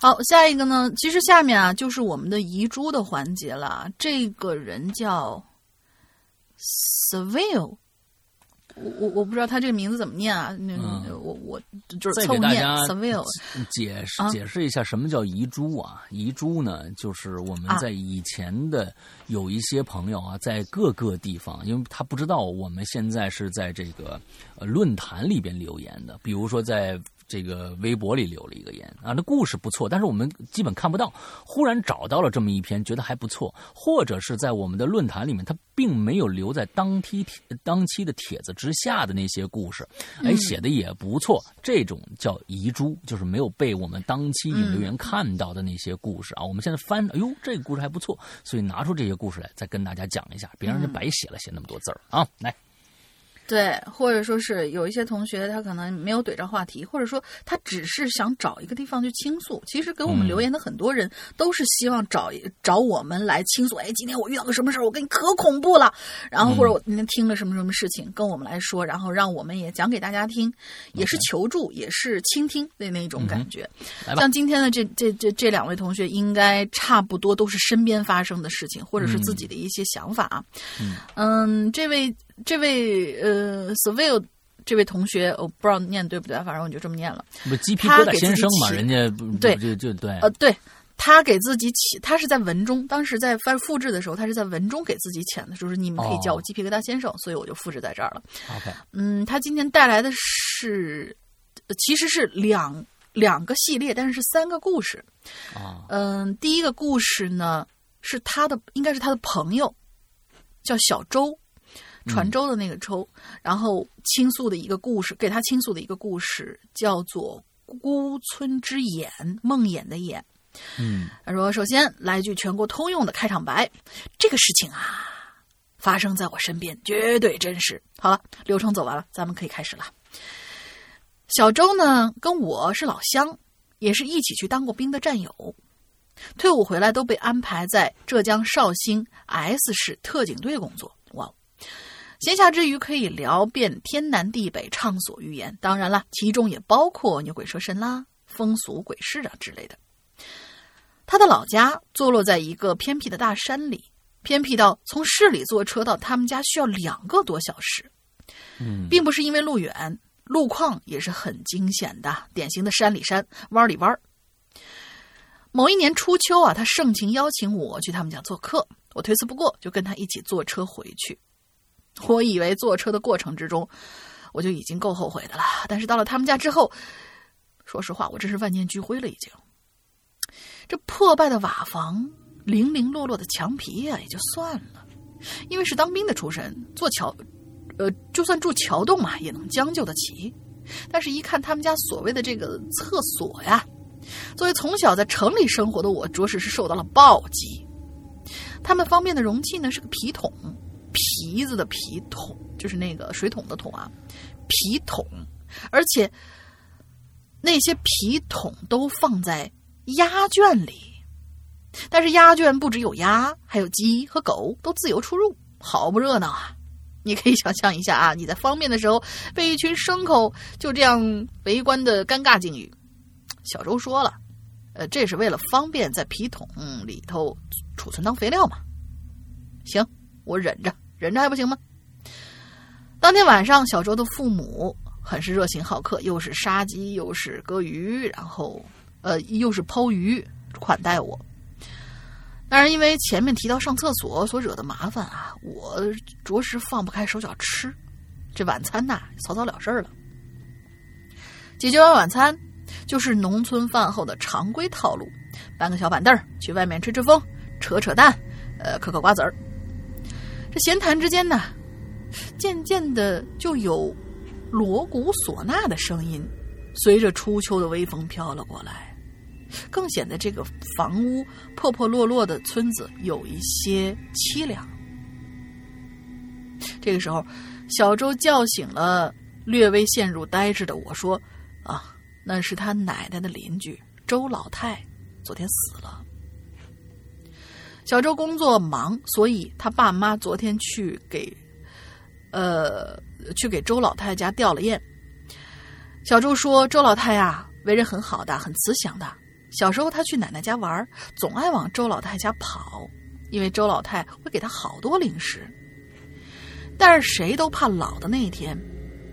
好，下一个呢？其实下面啊，就是我们的遗珠的环节了。这个人叫。Seville，我我我不知道他这个名字怎么念啊？那我我就是凑念 Seville。解释解释一下什么叫遗珠啊？遗珠呢，就是我们在以前的有一些朋友啊，在各个地方，因为他不知道我们现在是在这个呃论坛里边留言的，比如说在。这个微博里留了一个言啊，那故事不错，但是我们基本看不到。忽然找到了这么一篇，觉得还不错，或者是在我们的论坛里面，他并没有留在当期当期的帖子之下的那些故事，哎，写的也不错。这种叫遗珠，就是没有被我们当期引流员看到的那些故事啊。我们现在翻，哎呦，这个故事还不错，所以拿出这些故事来，再跟大家讲一下，别让人白写了写那么多字儿啊。来，对，或者说是有一些同学他可能没有怼着话题，或者说他只是想找一个地方去倾诉。其实给我们留言的很多人都是希望找找我们来倾诉。哎，今天我遇到个什么事儿，我跟你可恐怖了。然后或者我今天听了什么什么事情，跟我们来说，然后让我们也讲给大家听，也是求助，也是倾听的那种感觉。像今天的这这这这两位同学，应该差不多都是身边发生的事情，或者是自己的一些想法啊。嗯，这位。这位呃 s v i l l 这位同学，我不知道念对不对，反正我就这么念了。不，鸡皮疙瘩先生嘛，人家对就就对。呃，对他给自己起，他是在文中，当时在翻复制的时候，他是在文中给自己起的，就是你们可以叫我鸡皮疙瘩先生，所以我就复制在这儿了。OK，嗯，他今天带来的是，其实是两两个系列，但是是三个故事。啊，嗯，第一个故事呢是他的，应该是他的朋友，叫小周。船舟的那个舟，然后倾诉的一个故事，给他倾诉的一个故事叫做《孤村之眼》，梦魇的魇。嗯，他说：“首先来一句全国通用的开场白，这个事情啊，发生在我身边，绝对真实。”好了，流程走完了，咱们可以开始了。小周呢，跟我是老乡，也是一起去当过兵的战友，退伍回来都被安排在浙江绍兴 S 市特警队工作。哇！闲暇之余可以聊遍天南地北，畅所欲言。当然了，其中也包括牛鬼蛇神啦、风俗鬼事啊之类的。他的老家坐落在一个偏僻的大山里，偏僻到从市里坐车到他们家需要两个多小时。嗯，并不是因为路远，路况也是很惊险的，典型的山里山，弯里弯。某一年初秋啊，他盛情邀请我去他们家做客，我推辞不过，就跟他一起坐车回去。我以为坐车的过程之中，我就已经够后悔的了。但是到了他们家之后，说实话，我真是万念俱灰了。已经，这破败的瓦房、零零落落的墙皮呀，也就算了，因为是当兵的出身，做桥，呃，就算住桥洞嘛，也能将就得起。但是，一看他们家所谓的这个厕所呀，作为从小在城里生活的我，着实是受到了暴击。他们方便的容器呢，是个皮桶。皮子的皮桶就是那个水桶的桶啊，皮桶，而且那些皮桶都放在鸭圈里，但是鸭圈不只有鸭，还有鸡和狗都自由出入，好不热闹啊！你可以想象一下啊，你在方便的时候被一群牲口就这样围观的尴尬境遇。小周说了，呃，这是为了方便在皮桶里头储存当肥料嘛。行，我忍着。忍着还不行吗？当天晚上，小周的父母很是热情好客，又是杀鸡，又是割鱼，然后呃，又是抛鱼款待我。当然，因为前面提到上厕所所惹的麻烦啊，我着实放不开手脚吃。这晚餐呐，草草了事儿了。解决完晚餐，就是农村饭后的常规套路：搬个小板凳去外面吹吹风，扯扯淡，呃，嗑嗑瓜子儿。这闲谈之间呢，渐渐的就有锣鼓唢呐的声音，随着初秋的微风飘了过来，更显得这个房屋破破落落的村子有一些凄凉。这个时候，小周叫醒了略微陷入呆滞的我说：“啊，那是他奶奶的邻居周老太，昨天死了。”小周工作忙，所以他爸妈昨天去给，呃，去给周老太家吊了唁。小周说：“周老太呀，为人很好的，很慈祥的。小时候他去奶奶家玩，总爱往周老太家跑，因为周老太会给他好多零食。但是谁都怕老的那一天，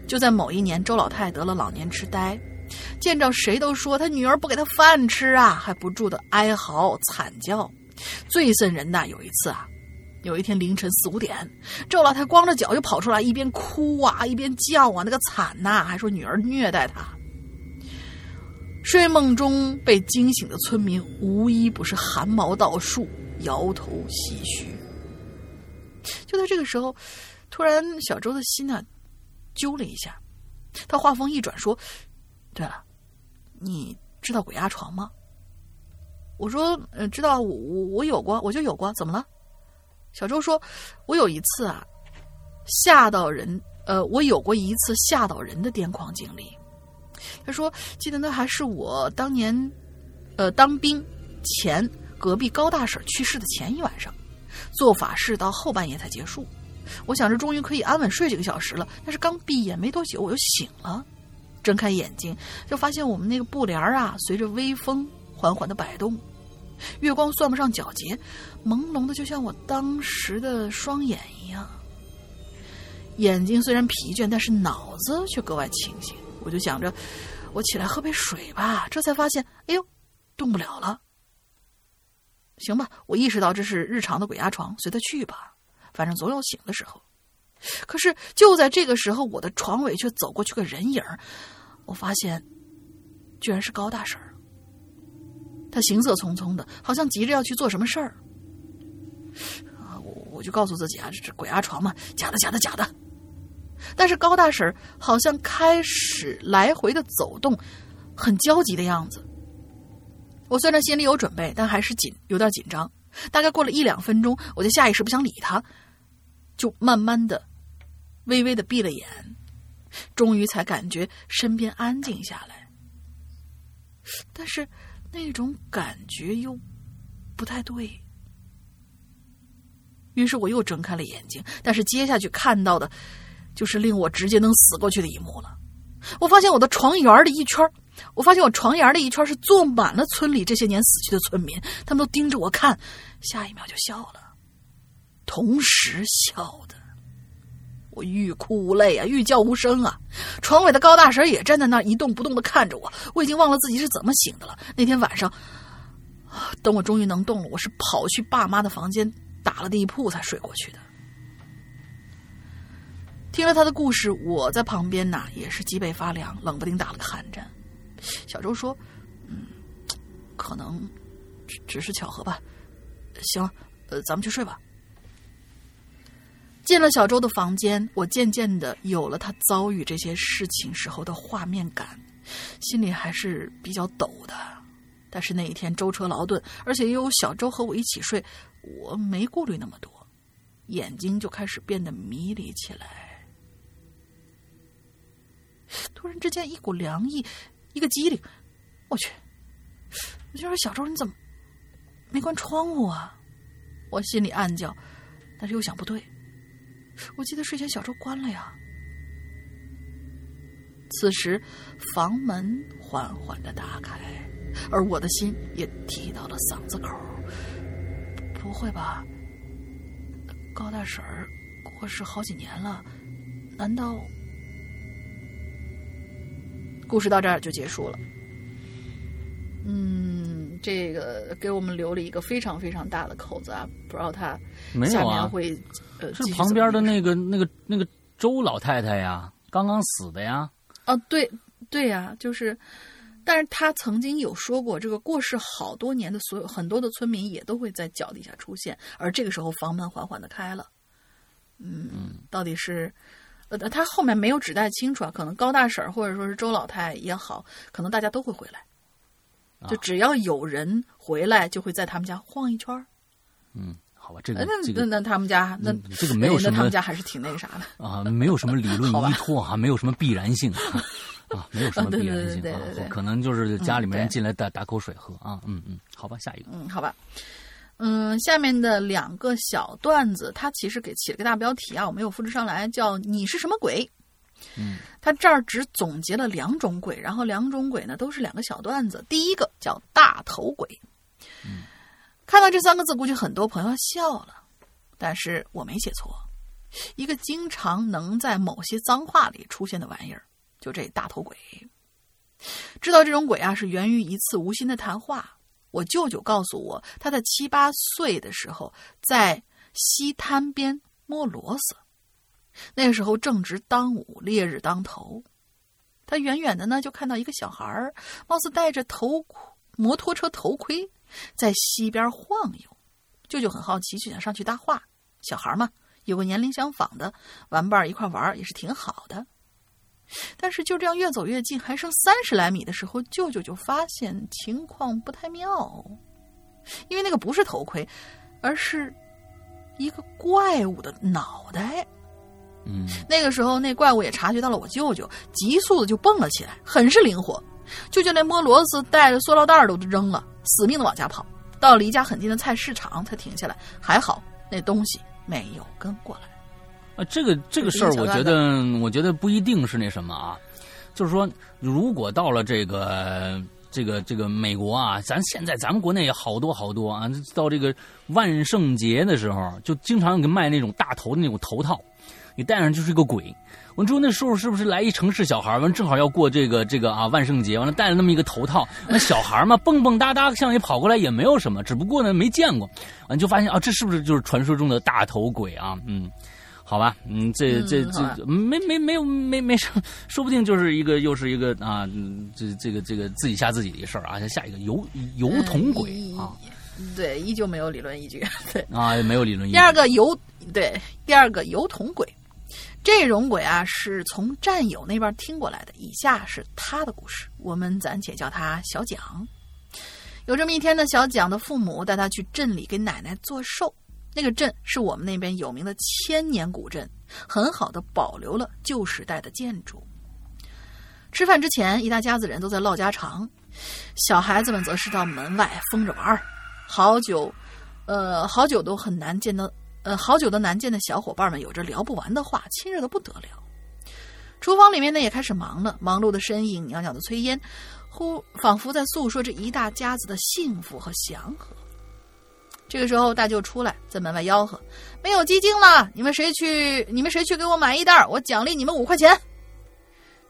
就在某一年，周老太得了老年痴呆，见着谁都说他女儿不给他饭吃啊，还不住的哀嚎惨叫。”最瘆人的有一次啊，有一天凌晨四五点，周老太光着脚就跑出来，一边哭啊，一边叫啊，那个惨呐，还说女儿虐待他。睡梦中被惊醒的村民无一不是汗毛倒竖，摇头唏嘘。就在这个时候，突然小周的心呢揪了一下，他话锋一转说：“对了，你知道鬼压床吗？”我说，呃，知道我我我有过，我就有过，怎么了？小周说，我有一次啊，吓到人呃，我有过一次吓到人的癫狂经历。他说，记得那还是我当年，呃，当兵前隔壁高大婶去世的前一晚上，做法事到后半夜才结束。我想着终于可以安稳睡几个小时了，但是刚闭眼没多久我又醒了，睁开眼睛就发现我们那个布帘啊，随着微风缓缓的摆动，月光算不上皎洁，朦胧的就像我当时的双眼一样。眼睛虽然疲倦，但是脑子却格外清醒。我就想着，我起来喝杯水吧，这才发现，哎呦，动不了了。行吧，我意识到这是日常的鬼压床，随他去吧。反正总有醒的时候，可是就在这个时候，我的床尾却走过去个人影我发现，居然是高大婶儿。他行色匆匆的，好像急着要去做什么事儿。我我就告诉自己啊，这这鬼压床嘛，假的，假的，假的。但是高大婶儿好像开始来回的走动，很焦急的样子。我虽然心里有准备，但还是紧，有点紧张。大概过了一两分钟，我就下意识不想理他。就慢慢的、微微的闭了眼，终于才感觉身边安静下来。但是那种感觉又不太对，于是我又睁开了眼睛。但是接下去看到的，就是令我直接能死过去的一幕了。我发现我的床沿的一圈，我发现我床沿的一圈是坐满了村里这些年死去的村民，他们都盯着我看，下一秒就笑了。同时笑的，我欲哭无泪啊，欲叫无声啊。床尾的高大婶也站在那儿一动不动的看着我，我已经忘了自己是怎么醒的了。那天晚上，等我终于能动了，我是跑去爸妈的房间打了地铺才睡过去的。听了他的故事，我在旁边呐也是脊背发凉，冷不丁打了个寒战。小周说：“嗯，可能只只是巧合吧。行，呃，咱们去睡吧。”进了小周的房间，我渐渐的有了他遭遇这些事情时候的画面感，心里还是比较抖的。但是那一天舟车劳顿，而且又有小周和我一起睡，我没顾虑那么多，眼睛就开始变得迷离起来。突然之间，一股凉意，一个机灵，我去！我就说小周，你怎么没关窗户啊？我心里暗叫，但是又想不对。我记得睡前小周关了呀。此时，房门缓缓的打开，而我的心也提到了嗓子口。不会吧？高大婶儿过世好几年了，难道？故事到这儿就结束了。嗯，这个给我们留了一个非常非常大的口子啊，不知道他下面会。是旁边的那个、那个、那个周老太太呀，刚刚死的呀。哦，对，对呀，就是，但是他曾经有说过，这个过世好多年的所有很多的村民也都会在脚底下出现，而这个时候房门缓缓的开了。嗯，到底是，呃，他后面没有指代清楚啊，可能高大婶或者说是周老太也好，可能大家都会回来，就只要有人回来，就会在他们家晃一圈嗯。好吧，这个那那那他们家那这个没有什么，那他们家还是挺那个啥的。啊，没有什么理论依托哈，没有什么必然性啊，没有什么 必然性啊，可能就是家里面人进来打打口水喝啊，嗯嗯，好吧，下一个，嗯，好吧，嗯，下面的两个小段子，它其实给起了个大标题啊，我没有复制上来，叫你是什么鬼？嗯，他这儿只总结了两种鬼，然后两种鬼呢都是两个小段子，第一个叫大头鬼，嗯。看到这三个字，估计很多朋友笑了，但是我没写错，一个经常能在某些脏话里出现的玩意儿，就这大头鬼。知道这种鬼啊，是源于一次无心的谈话。我舅舅告诉我，他在七八岁的时候在西滩边摸螺丝，那时候正值当午，烈日当头，他远远的呢就看到一个小孩儿，貌似戴着头摩托车头盔。在溪边晃悠，舅舅很好奇，就想上去搭话。小孩嘛，有个年龄相仿的玩伴一块玩也是挺好的。但是就这样越走越近，还剩三十来米的时候，舅舅就发现情况不太妙，因为那个不是头盔，而是一个怪物的脑袋。嗯那个时候，那怪物也察觉到了我舅舅，急速的就蹦了起来，很是灵活。舅舅连摸螺丝带着塑料袋儿都扔了，死命的往家跑。到离家很近的菜市场才停下来，还好那东西没有跟过来。啊，这个这个事儿，我觉得我觉得不一定是那什么啊，就是说，如果到了这个这个这个美国啊，咱现在咱们国内也好多好多啊，到这个万圣节的时候，就经常给卖那种大头的那种头套，你戴上就是一个鬼。我说那叔叔是不是来一城市小孩完正好要过这个这个啊万圣节，完了戴了那么一个头套，那小孩嘛蹦蹦哒哒向你跑过来也没有什么，只不过呢没见过，完就发现啊这是不是就是传说中的大头鬼啊？嗯。好吧，嗯，这这这没没没有没没什，说不定就是一个又是一个啊，这这个这个自己吓自己的事儿啊。下一个油油桶鬼啊，对，依旧没有理论依据，对啊，没有理论依据。第二个油对，第二个油桶鬼，这种鬼啊是从战友那边听过来的。以下是他的故事，我们暂且叫他小蒋。有这么一天呢，小蒋的父母带他去镇里给奶奶做寿。那个镇是我们那边有名的千年古镇，很好的保留了旧时代的建筑。吃饭之前，一大家子人都在唠家常，小孩子们则是到门外疯着玩儿。好久，呃，好久都很难见到，呃，好久都难见的小伙伴们有着聊不完的话，亲热的不得了。厨房里面呢也开始忙了，忙碌的身影袅袅的炊烟，忽仿佛在诉说着一大家子的幸福和祥和。这个时候，大舅出来，在门外吆喝：“没有鸡精了，你们谁去？你们谁去给我买一袋？我奖励你们五块钱。”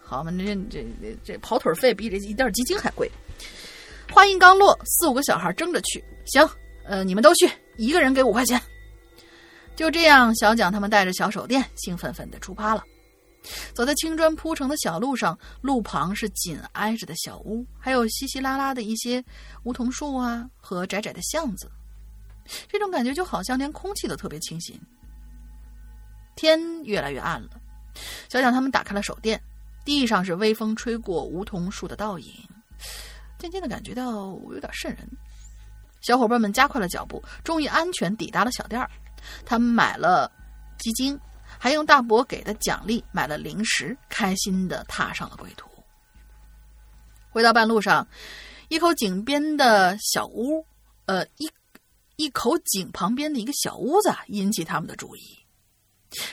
好嘛，这这这这跑腿费比这一袋鸡精还贵。话音刚落，四五个小孩争着去。行，呃，你们都去，一个人给五块钱。就这样，小蒋他们带着小手电，兴奋奋的出发了。走在青砖铺成的小路上，路旁是紧挨着的小屋，还有稀稀拉拉的一些梧桐树啊和窄窄的巷子。这种感觉就好像连空气都特别清新。天越来越暗了，小蒋他们打开了手电，地上是微风吹过梧桐树的倒影，渐渐的感觉到有点瘆人。小伙伴们加快了脚步，终于安全抵达了小店儿。他们买了鸡精，还用大伯给的奖励买了零食，开心的踏上了归途。回到半路上，一口井边的小屋，呃一。一口井旁边的一个小屋子引起他们的注意。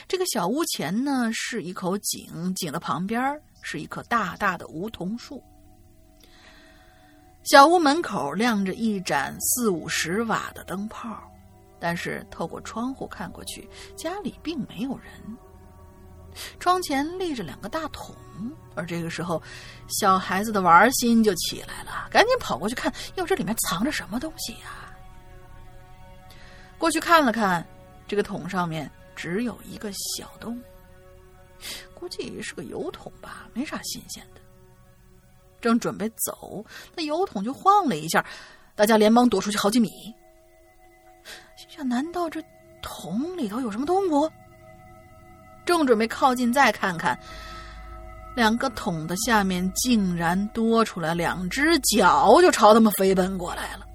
这个小屋前呢是一口井，井的旁边是一棵大大的梧桐树。小屋门口亮着一盏四五十瓦的灯泡，但是透过窗户看过去，家里并没有人。窗前立着两个大桶，而这个时候，小孩子的玩心就起来了，赶紧跑过去看，哟，这里面藏着什么东西呀？过去看了看，这个桶上面只有一个小洞，估计是个油桶吧，没啥新鲜的。正准备走，那油桶就晃了一下，大家连忙躲出去好几米。这：难道这桶里头有什么动物？正准备靠近再看看，两个桶的下面竟然多出来两只脚，就朝他们飞奔过来了。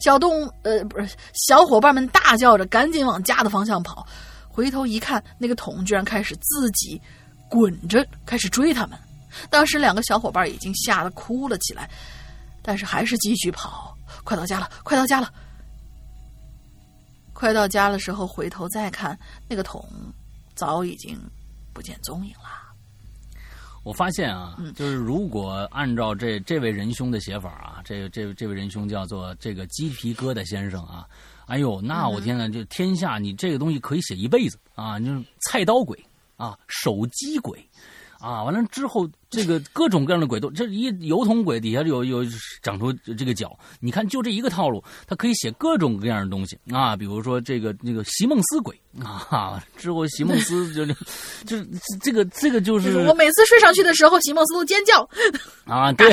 小动物，呃，不是，小伙伴们大叫着，赶紧往家的方向跑。回头一看，那个桶居然开始自己滚着，开始追他们。当时两个小伙伴已经吓得哭了起来，但是还是继续跑。快到家了，快到家了！快到家的时候，回头再看，那个桶早已经不见踪影了。我发现啊，就是如果按照这这位仁兄的写法啊，这这这位仁兄叫做这个鸡皮疙瘩先生啊，哎呦，那我天呐，就天下你这个东西可以写一辈子啊，就是菜刀鬼啊，手机鬼啊，完了之后。这个各种各样的鬼都，这一油桶鬼底下有有长出这个脚，你看就这一个套路，它可以写各种各样的东西啊，比如说这个那个席梦思鬼啊，之后席梦思就就就这个这个就是我每次睡上去的时候，席梦思都尖叫啊，对，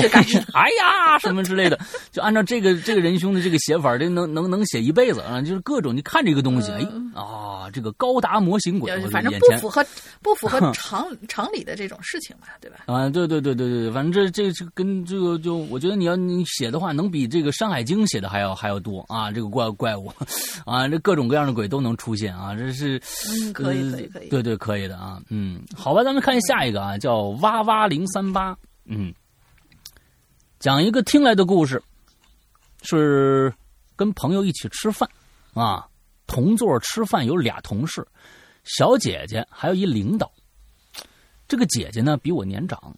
哎呀什么之类的，就按照这个这个仁兄的这个写法，这能能能写一辈子啊，就是各种你看这个东西，哎啊，这个高达模型鬼，反正不符合不符合常常理的这种事情嘛，对吧？啊。对对对对对，反正这这这跟这个就，我觉得你要你写的话，能比这个《山海经》写的还要还要多啊！这个怪怪物啊，这各种各样的鬼都能出现啊！这是嗯，可以可以可以，对对可以的啊，嗯，好吧，咱们看下一个啊，叫哇哇零三八，嗯，讲一个听来的故事，是跟朋友一起吃饭啊，同座吃饭有俩同事，小姐姐还有一领导。这个姐姐呢比我年长，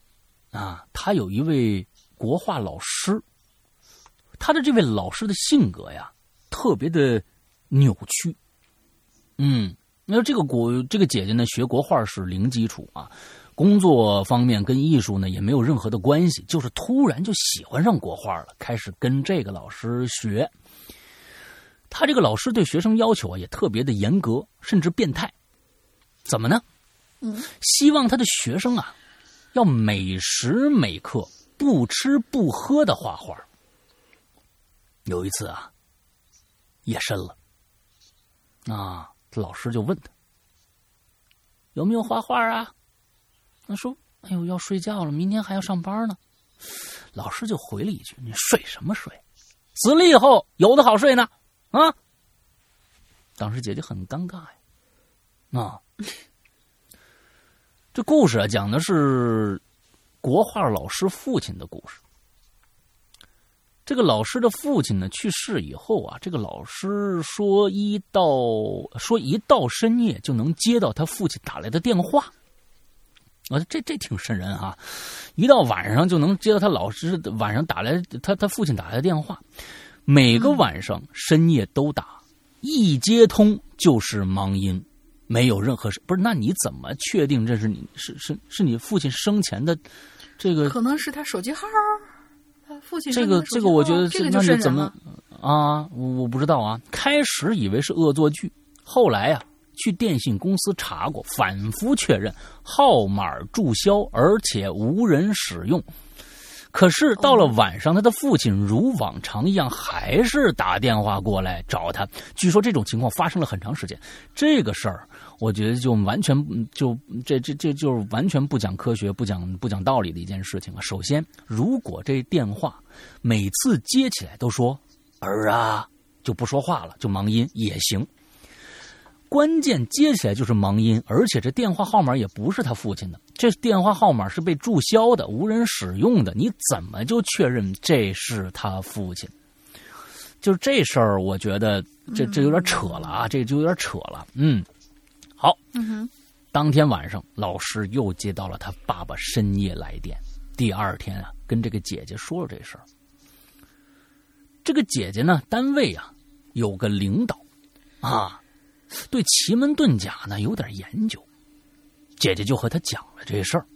啊，她有一位国画老师，她的这位老师的性格呀特别的扭曲，嗯，那这个国这个姐姐呢学国画是零基础啊，工作方面跟艺术呢也没有任何的关系，就是突然就喜欢上国画了，开始跟这个老师学。他这个老师对学生要求啊也特别的严格，甚至变态，怎么呢？希望他的学生啊，要每时每刻不吃不喝的画画。有一次啊，夜深了，啊，老师就问他有没有画画啊？他说：“哎呦，要睡觉了，明天还要上班呢。”老师就回了一句：“你睡什么睡？死了以后有的好睡呢。”啊，当时姐姐很尴尬呀，啊。这故事啊，讲的是国画老师父亲的故事。这个老师的父亲呢去世以后啊，这个老师说一到说一到深夜就能接到他父亲打来的电话，啊，这这挺瘆人啊！一到晚上就能接到他老师晚上打来他他父亲打来的电话，每个晚上深夜都打，一接通就是忙音。没有任何事，不是？那你怎么确定这是你是是是你父亲生前的这个？可能是他手机号，他父亲这个这个，我觉得这个那你怎么啊？我我不知道啊。开始以为是恶作剧，后来呀，去电信公司查过，反复确认号码注销，而且无人使用。可是到了晚上，他的父亲如往常一样，还是打电话过来找他。据说这种情况发生了很长时间。这个事儿，我觉得就完全就这这这就是完全不讲科学、不讲不讲道理的一件事情啊。首先，如果这电话每次接起来都说“儿啊”，就不说话了，就忙音也行。关键接起来就是忙音，而且这电话号码也不是他父亲的，这电话号码是被注销的、无人使用的。你怎么就确认这是他父亲？就这事儿，我觉得这这有点扯了啊，这就有点扯了。嗯，好，嗯哼，当天晚上，老师又接到了他爸爸深夜来电。第二天啊，跟这个姐姐说了这事儿。这个姐姐呢，单位啊有个领导啊。对奇门遁甲呢有点研究，姐姐就和他讲了这事儿，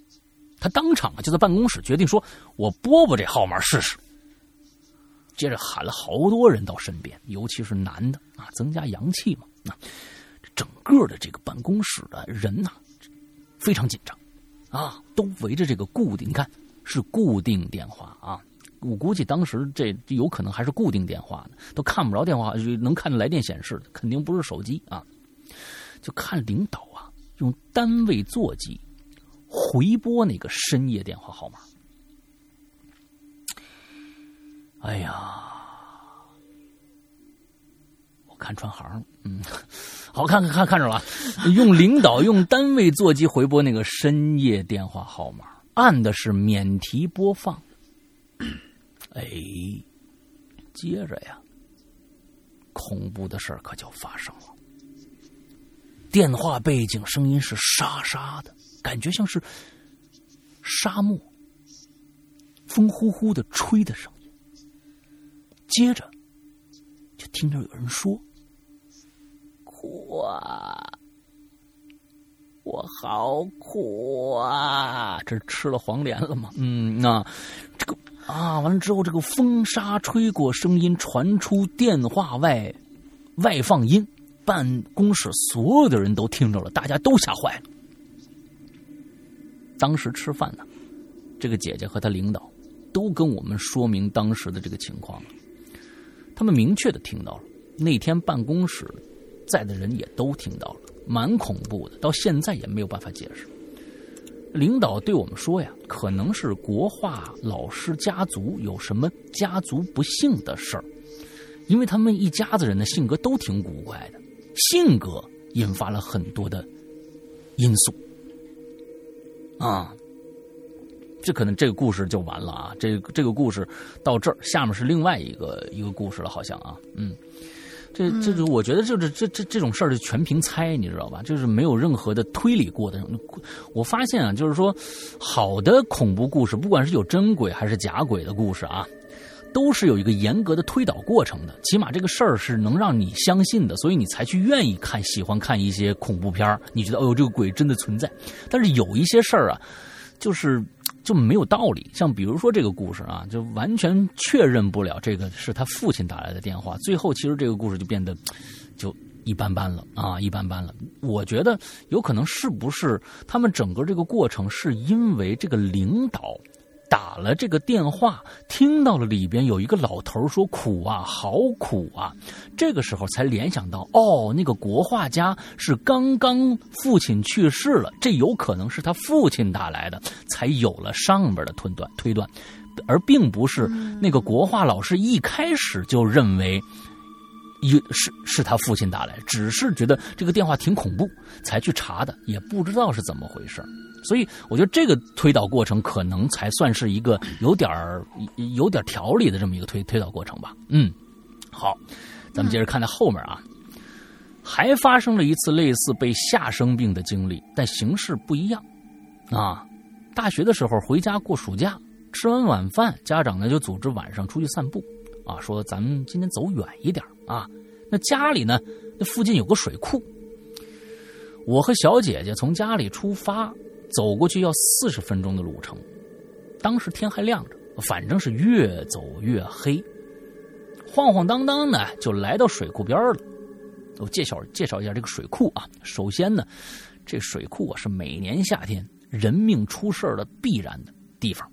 他当场啊就在办公室决定说：“我拨拨这号码试试。”接着喊了好多人到身边，尤其是男的啊，增加阳气嘛。那整个的这个办公室的人呐，非常紧张啊，都围着这个固定，你看是固定电话啊。我估计当时这有可能还是固定电话呢，都看不着电话，能看着来电显示，肯定不是手机啊。就看领导，用单位座机回拨那个深夜电话号码。哎呀，我看穿行了，嗯，好看看看看着了，用领导用单位座机回拨那个深夜电话号码，按的是免提播放。哎，接着呀，恐怖的事儿可就发生了。电话背景声音是沙沙的，感觉像是沙漠风呼呼的吹的声音。接着就听着有人说：“苦啊，我好苦啊！”这吃了黄连了吗？嗯，那这个。啊！完了之后，这个风沙吹过，声音传出电话外，外放音，办公室所有的人都听着了，大家都吓坏了。当时吃饭呢，这个姐姐和她领导都跟我们说明当时的这个情况了。他们明确的听到了，那天办公室在的人也都听到了，蛮恐怖的，到现在也没有办法解释。领导对我们说呀，可能是国画老师家族有什么家族不幸的事儿，因为他们一家子人的性格都挺古怪的，性格引发了很多的因素啊。这可能这个故事就完了啊！这这个故事到这儿，下面是另外一个一个故事了，好像啊，嗯，这这个我觉得就是这这这种事儿就全凭猜，你知道吧？就是没有任何的推理过的。我发现啊，就是说，好的恐怖故事，不管是有真鬼还是假鬼的故事啊，都是有一个严格的推导过程的。起码这个事儿是能让你相信的，所以你才去愿意看、喜欢看一些恐怖片儿你觉得哦，这个鬼真的存在。但是有一些事儿啊，就是。就没有道理，像比如说这个故事啊，就完全确认不了这个是他父亲打来的电话。最后，其实这个故事就变得就一般般了啊，一般般了。我觉得有可能是不是他们整个这个过程是因为这个领导。打了这个电话，听到了里边有一个老头说：“苦啊，好苦啊！”这个时候才联想到，哦，那个国画家是刚刚父亲去世了，这有可能是他父亲打来的，才有了上边的推断推断，而并不是那个国画老师一开始就认为，有是是他父亲打来，只是觉得这个电话挺恐怖，才去查的，也不知道是怎么回事。所以我觉得这个推导过程可能才算是一个有点儿有点条理的这么一个推推导过程吧。嗯，好，咱们接着看到后面啊，还发生了一次类似被吓生病的经历，但形式不一样啊。大学的时候回家过暑假，吃完晚饭，家长呢就组织晚上出去散步啊，说咱们今天走远一点啊。那家里呢，那附近有个水库，我和小姐姐从家里出发。走过去要四十分钟的路程，当时天还亮着，反正是越走越黑。晃晃荡荡的就来到水库边了。我介绍介绍一下这个水库啊。首先呢，这水库啊是每年夏天人命出事的必然的地方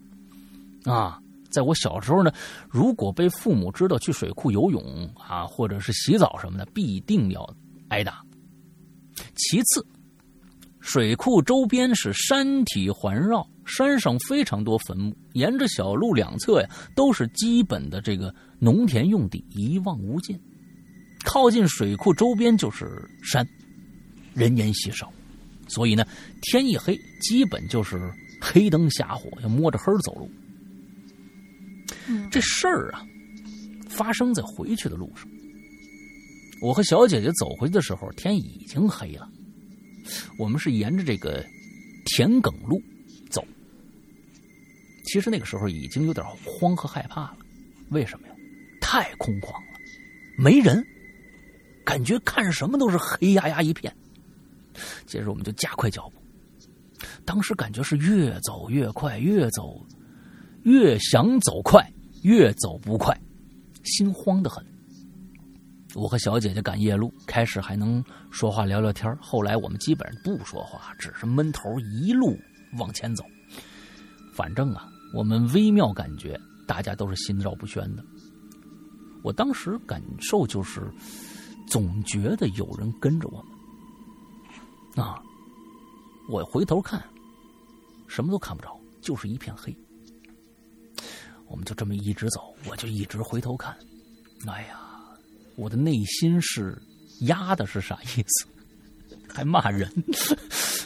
啊。在我小时候呢，如果被父母知道去水库游泳啊，或者是洗澡什么的，必定要挨打。其次。水库周边是山体环绕，山上非常多坟墓，沿着小路两侧呀都是基本的这个农田用地，一望无尽。靠近水库周边就是山，人烟稀少，所以呢，天一黑基本就是黑灯瞎火，要摸着黑走路。这事儿啊，发生在回去的路上。我和小姐姐走回去的时候，天已经黑了。我们是沿着这个田埂路走，其实那个时候已经有点慌和害怕了。为什么呀？太空旷了，没人，感觉看什么都是黑压压一片。接着我们就加快脚步，当时感觉是越走越快，越走越想走快，越走不快，心慌的很。我和小姐姐赶夜路，开始还能说话聊聊天后来我们基本上不说话，只是闷头一路往前走。反正啊，我们微妙感觉大家都是心照不宣的。我当时感受就是，总觉得有人跟着我们。啊，我回头看，什么都看不着，就是一片黑。我们就这么一直走，我就一直回头看。哎呀！我的内心是压的，是啥意思？还骂人？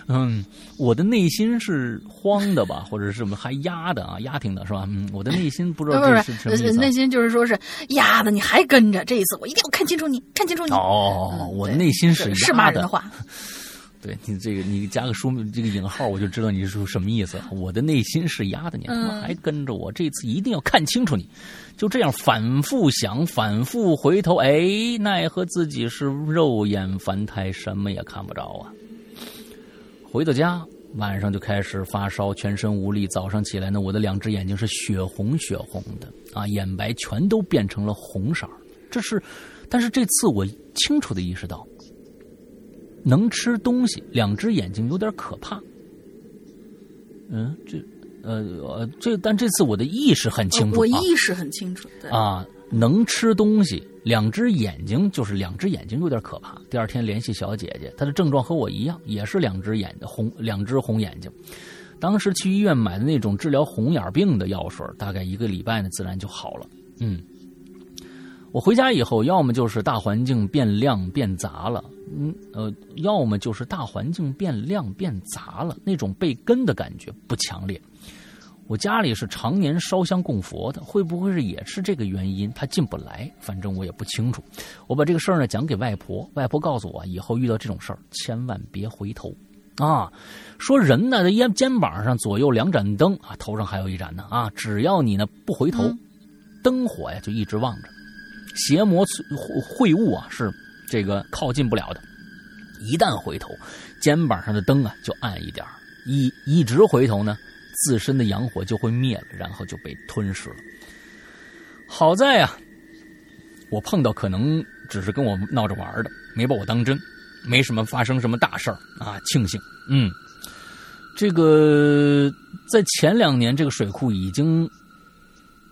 嗯，我的内心是慌的吧，或者是什么还压的啊，压挺的是吧？嗯，我的内心不知道 这是什么意思。内心就是说是压的，你还跟着，这一次我一定要看清楚你，看清楚你。哦，我内心是是骂人的话。对你这个，你加个书这个引号，我就知道你是什么意思。我的内心是压的，你他妈还跟着我，这次一定要看清楚你。就这样反复想，反复回头，哎，奈何自己是肉眼凡胎，什么也看不着啊。回到家，晚上就开始发烧，全身无力。早上起来呢，我的两只眼睛是血红血红的啊，眼白全都变成了红色这是，但是这次我清楚的意识到。能吃东西，两只眼睛有点可怕。嗯，这，呃呃，这，但这次我的意识很清楚，我意识很清楚。啊，能吃东西，两只眼睛就是两只眼睛有点可怕。第二天联系小姐姐，她的症状和我一样，也是两只眼红，两只红眼睛。当时去医院买的那种治疗红眼病的药水，大概一个礼拜呢，自然就好了。嗯，我回家以后，要么就是大环境变亮变杂了，嗯呃，要么就是大环境变亮变杂了，那种被跟的感觉不强烈。我家里是常年烧香供佛的，会不会是也是这个原因？他进不来，反正我也不清楚。我把这个事儿呢讲给外婆，外婆告诉我，以后遇到这种事儿千万别回头，啊，说人呢在肩肩膀上左右两盏灯啊，头上还有一盏呢啊，只要你呢不回头，灯火呀就一直望着，邪魔秽物啊是这个靠近不了的。一旦回头，肩膀上的灯啊就暗一点一一直回头呢。自身的阳火就会灭了，然后就被吞噬了。好在呀，我碰到可能只是跟我闹着玩的，没把我当真，没什么发生什么大事儿啊，庆幸。嗯，这个在前两年，这个水库已经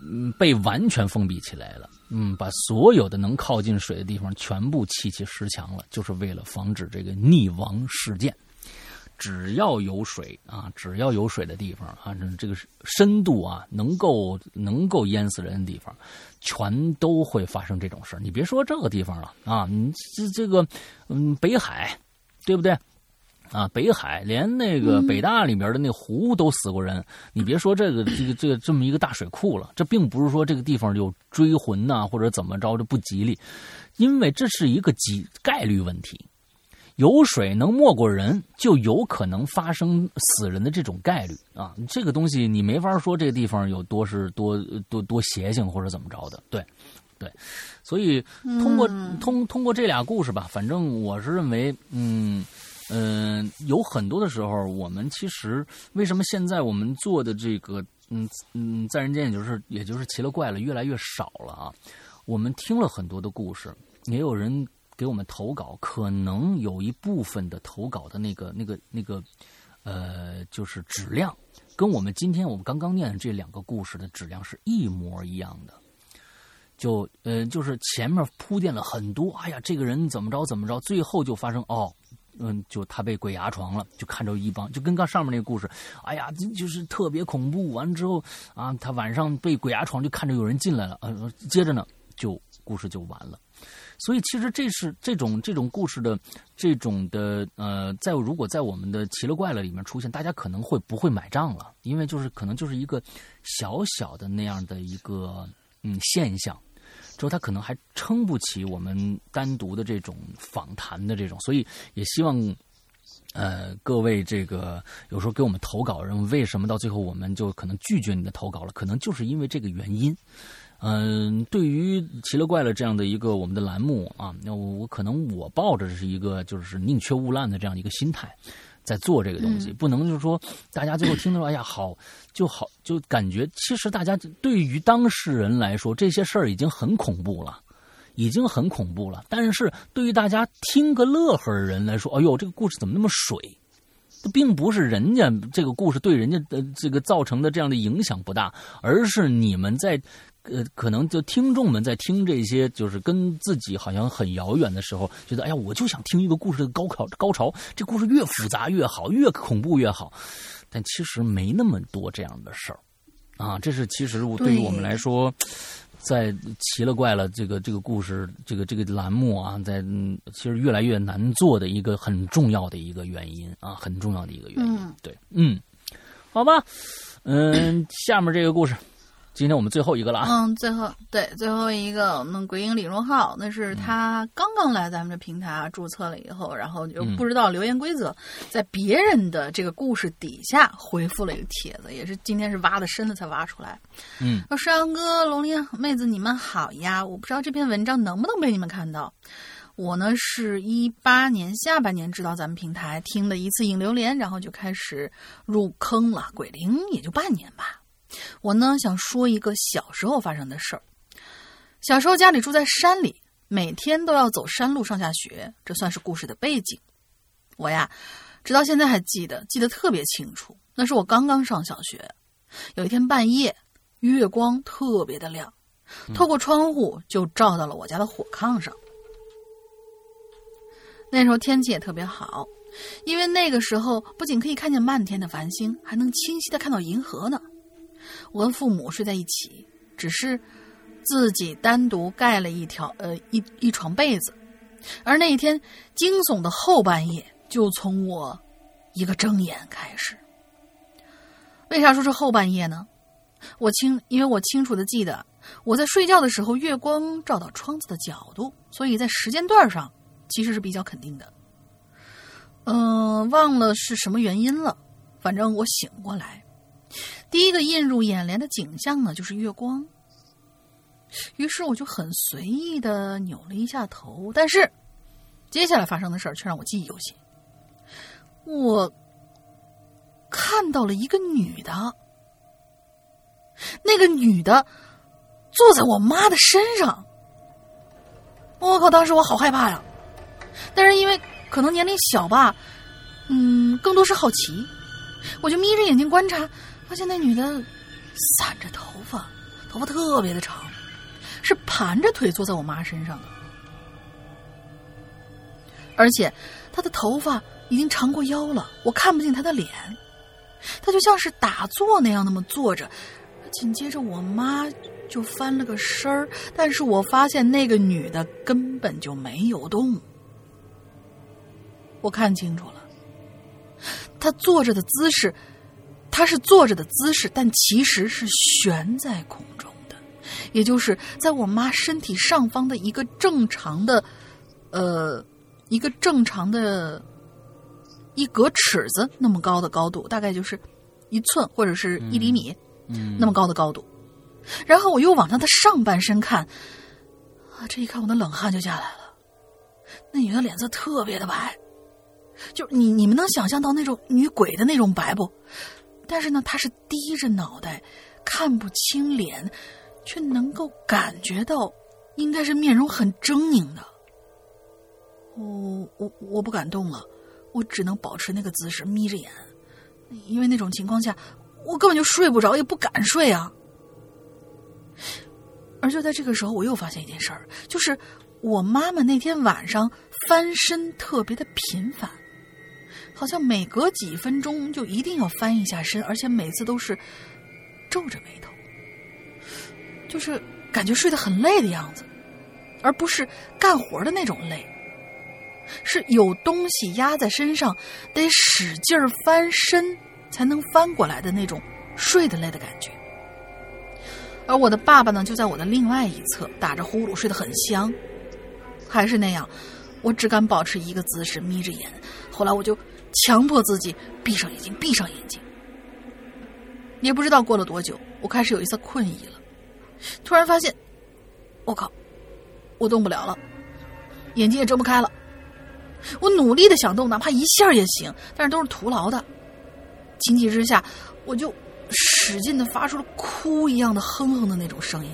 嗯被完全封闭起来了，嗯，把所有的能靠近水的地方全部砌起石墙了，就是为了防止这个溺亡事件。只要有水啊，只要有水的地方啊，这个深度啊，能够能够淹死人的地方，全都会发生这种事你别说这个地方了啊，你这这个嗯，北海，对不对？啊，北海连那个北大里面的那湖都死过人。你别说这个这个这个这么一个大水库了，这并不是说这个地方有追魂呐，或者怎么着就不吉利，因为这是一个几概率问题。有水能没过人，就有可能发生死人的这种概率啊！这个东西你没法说这个地方有多是多多多邪性或者怎么着的，对，对，所以通过通通过这俩故事吧，反正我是认为，嗯嗯，有很多的时候，我们其实为什么现在我们做的这个，嗯嗯，在人间也就是也就是奇了怪了，越来越少了啊！我们听了很多的故事，也有人。给我们投稿，可能有一部分的投稿的那个、那个、那个，呃，就是质量，跟我们今天我们刚刚念的这两个故事的质量是一模一样的。就呃，就是前面铺垫了很多，哎呀，这个人怎么着怎么着，最后就发生哦，嗯，就他被鬼压床了，就看着一帮，就跟刚上面那个故事，哎呀，就是特别恐怖。完之后啊，他晚上被鬼压床，就看着有人进来了，呃，接着呢，就故事就完了。所以，其实这是这种这种故事的这种的呃，在如果在我们的奇了怪了里面出现，大家可能会不会买账了？因为就是可能就是一个小小的那样的一个嗯现象，之后他可能还撑不起我们单独的这种访谈的这种。所以也希望呃各位这个有时候给我们投稿人，为什么到最后我们就可能拒绝你的投稿了？可能就是因为这个原因。嗯，对于奇了怪了这样的一个我们的栏目啊，那我可能我抱着是一个就是宁缺毋滥的这样一个心态，在做这个东西，不能就是说大家最后听到说哎呀好就好就感觉其实大家对于当事人来说这些事儿已经很恐怖了，已经很恐怖了，但是对于大家听个乐呵的人来说，哎呦这个故事怎么那么水？并不是人家这个故事对人家的这个造成的这样的影响不大，而是你们在。呃，可能就听众们在听这些，就是跟自己好像很遥远的时候，觉得哎呀，我就想听一个故事的高考，高潮，这故事越复杂越好，越恐怖越好。但其实没那么多这样的事儿啊，这是其实对于我们来说，在奇了怪了这个这个故事这个这个栏目啊，在其实越来越难做的一个很重要的一个原因啊，很重要的一个原因。对，嗯，好吧，嗯，下面这个故事。今天我们最后一个了啊！嗯，最后对最后一个，我们鬼影李荣浩，那是他刚刚来咱们这平台啊，注册了以后，然后就不知道留言规则，在别人的这个故事底下回复了一个帖子，也是今天是挖的深了才挖出来。嗯，说山羊哥、龙鳞妹子，你们好呀！我不知道这篇文章能不能被你们看到。我呢是一八年下半年知道咱们平台，听了一次影流连，然后就开始入坑了。鬼灵也就半年吧。我呢想说一个小时候发生的事儿。小时候家里住在山里，每天都要走山路上下学，这算是故事的背景。我呀，直到现在还记得，记得特别清楚。那是我刚刚上小学，有一天半夜，月光特别的亮，透过窗户就照到了我家的火炕上。那时候天气也特别好，因为那个时候不仅可以看见漫天的繁星，还能清晰的看到银河呢。我跟父母睡在一起，只是自己单独盖了一条呃一一床被子。而那一天惊悚的后半夜，就从我一个睁眼开始。为啥说是后半夜呢？我清，因为我清楚的记得我在睡觉的时候，月光照到窗子的角度，所以在时间段上其实是比较肯定的。嗯，忘了是什么原因了。反正我醒过来，第一个映入眼帘的景象呢，就是月光。于是我就很随意的扭了一下头，但是接下来发生的事儿却让我记忆犹新。我看到了一个女的，那个女的坐在我妈的身上。我靠！当时我好害怕呀，但是因为。可能年龄小吧，嗯，更多是好奇。我就眯着眼睛观察，发现那女的散着头发，头发特别的长，是盘着腿坐在我妈身上的，而且她的头发已经长过腰了，我看不见她的脸，她就像是打坐那样那么坐着。紧接着我妈就翻了个身儿，但是我发现那个女的根本就没有动。我看清楚了，他坐着的姿势，他是坐着的姿势，但其实是悬在空中的，也就是在我妈身体上方的一个正常的，呃，一个正常的，一格尺子那么高的高度，大概就是一寸或者是一厘米，嗯，那么高的高度。然后我又往她的上半身看，啊，这一看我的冷汗就下来了。那女的脸色特别的白。就你你们能想象到那种女鬼的那种白不？但是呢，他是低着脑袋，看不清脸，却能够感觉到，应该是面容很狰狞的。我我我不敢动了，我只能保持那个姿势，眯着眼，因为那种情况下，我根本就睡不着，也不敢睡啊。而就在这个时候，我又发现一件事儿，就是我妈妈那天晚上翻身特别的频繁。好像每隔几分钟就一定要翻一下身，而且每次都是皱着眉头，就是感觉睡得很累的样子，而不是干活的那种累，是有东西压在身上，得使劲翻身才能翻过来的那种睡得累的感觉。而我的爸爸呢，就在我的另外一侧打着呼噜，睡得很香，还是那样，我只敢保持一个姿势，眯着眼。后来我就。强迫自己闭上眼睛，闭上眼睛。也不知道过了多久，我开始有一丝困意了。突然发现，我靠，我动不了了，眼睛也睁不开了。我努力的想动，哪怕一下也行，但是都是徒劳的。情急之下，我就使劲的发出了哭一样的哼哼的那种声音。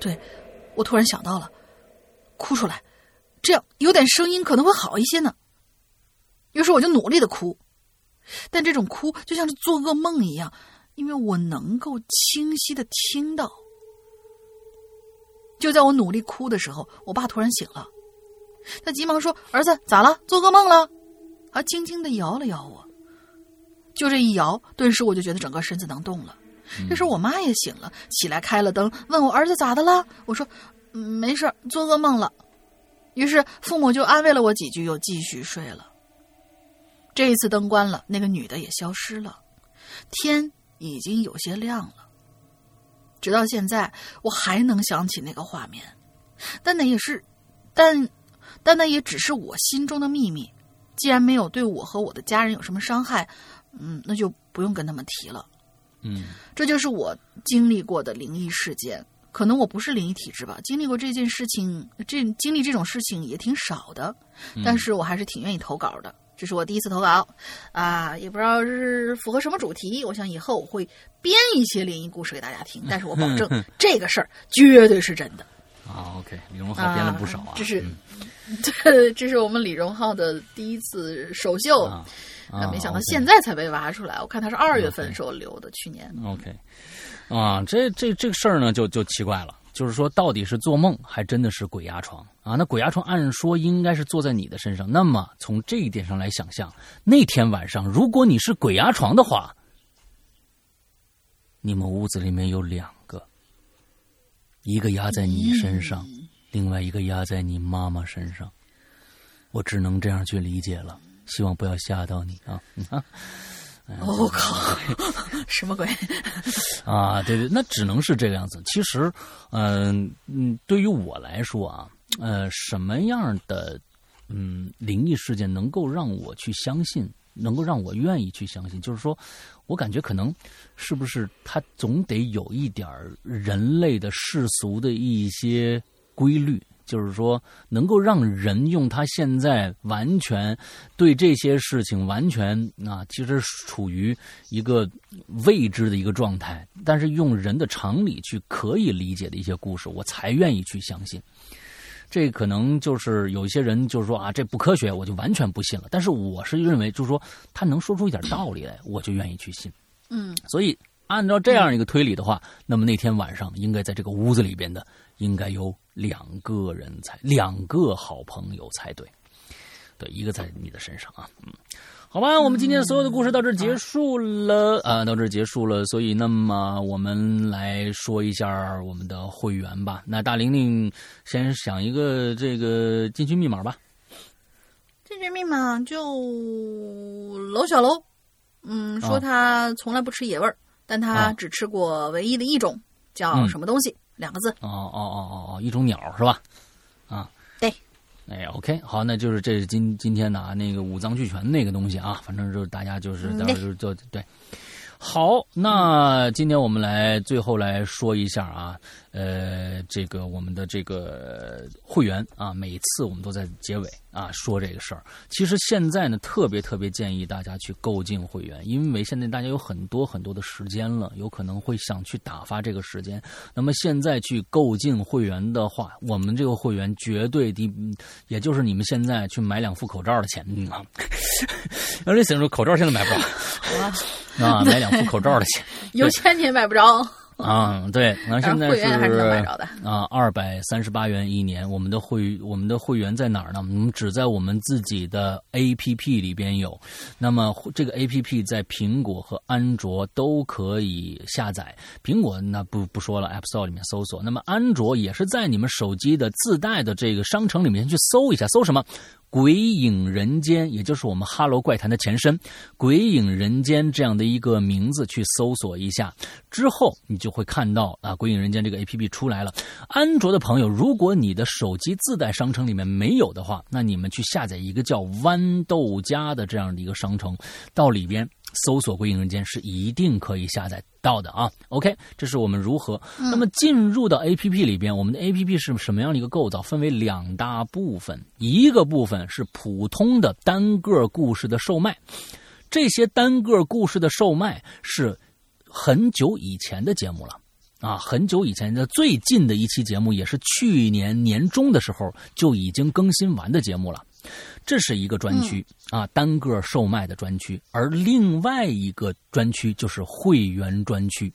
对，我突然想到了，哭出来，这样有点声音可能会好一些呢。于是我就努力的哭，但这种哭就像是做噩梦一样，因为我能够清晰的听到。就在我努力哭的时候，我爸突然醒了，他急忙说：“儿子，咋了？做噩梦了？”啊，轻轻的摇了摇我，就这一摇，顿时我就觉得整个身子能动了。这时候我妈也醒了，起来开了灯，问我儿子咋的了？我说：“没事做噩梦了。”于是父母就安慰了我几句，又继续睡了。这一次灯关了，那个女的也消失了，天已经有些亮了。直到现在，我还能想起那个画面，但那也是，但，但那也只是我心中的秘密。既然没有对我和我的家人有什么伤害，嗯，那就不用跟他们提了。嗯，这就是我经历过的灵异事件。可能我不是灵异体质吧，经历过这件事情，这经历这种事情也挺少的，但是我还是挺愿意投稿的。这是我第一次投稿，啊，也不知道是符合什么主题。我想以后我会编一些灵异故事给大家听，但是我保证这个事儿绝对是真的。啊，OK，李荣浩编了不少啊。这是，这这是我们李荣浩的第一次首秀，啊，没想到现在才被挖出来。我看他是二月份时候留的，去年。OK，啊，这这这个事儿呢，就就奇怪了就是说到底是做梦还真的是鬼压床啊？那鬼压床按说应该是坐在你的身上，那么从这一点上来想象，那天晚上如果你是鬼压床的话，你们屋子里面有两个，一个压在你身上，另外一个压在你妈妈身上，我只能这样去理解了。希望不要吓到你啊！啊，我、靠，什么鬼？啊，对对，那只能是这个样子。其实，嗯、嗯，对于我来说啊，呃，什么样的嗯灵异事件能够让我去相信，能够让我愿意去相信？就是说我感觉可能是不是它总得有一点儿人类的世俗的一些规律。就是说，能够让人用他现在完全对这些事情完全啊，其实处于一个未知的一个状态，但是用人的常理去可以理解的一些故事，我才愿意去相信。这可能就是有一些人就是说啊，这不科学，我就完全不信了。但是我是认为，就是说他能说出一点道理来，我就愿意去信。嗯，所以按照这样一个推理的话，那么那天晚上应该在这个屋子里边的应该有两个人才，两个好朋友才对。对，一个在你的身上啊，嗯，好吧，我们今天所有的故事到这儿结束了啊，到这儿结束了。所以，那么我们来说一下我们的会员吧。那大玲玲先想一个这个进群密码吧。进群密码就楼小楼，嗯，说他从来不吃野味儿，但他啊只吃过唯一的一种，叫嗯什么东西？两个字。哦哦哦哦哦，一种鸟是吧？啊，对。哎，OK，好，那就是这是今今天的啊那个五脏俱全那个东西啊，反正就是大家就是嗯到时候就对。好，那今天我们来最后来说一下啊，呃，这个我们的这个会员啊，每次我们都在结尾啊说这个事儿。其实现在呢，特别特别建议大家去购进会员，因为现在大家有很多很多的时间了，有可能会想去打发这个时间。那么现在去购进会员的话，我们这个会员绝对的，也就是你们现在去买两副口罩的钱嗯啊。让 人 想说口罩现在买不着啊，买两副口罩的钱。有钱你也买不着，啊，对，那现在是能买着的。啊，二百三十八元一年。我们的会我们的会员在哪儿呢？我们只在我们自己的 A P P 里边有。那么这个 A P P 在苹果和安卓都可以下载。苹果那不不说了，App Store 里面搜索。那么安卓也是在你们手机的自带的这个商城里面去搜一下，搜什么？鬼影人间，也就是我们哈喽怪谈的前身，鬼影人间这样的一个名字去搜索一下，之后你就会看到啊，鬼影人间这个 A P P 出来了。安卓的朋友，如果你的手机自带商城里面没有的话，那你们去下载一个叫豌豆荚的这样的一个商城，到里边搜索“鬼影人间”是一定可以下载到的啊。OK，这是我们如何。那么进入到 A P P 里边，我们的 A P P 是什么样的一个构造？分为两大部分，一个部分是普通的单个故事的售卖，这些单个故事的售卖是很久以前的节目了。啊，很久以前的最近的一期节目，也是去年年中的时候就已经更新完的节目了。这是一个专区、啊，单个售卖的专区，而另外一个专区就是会员专区。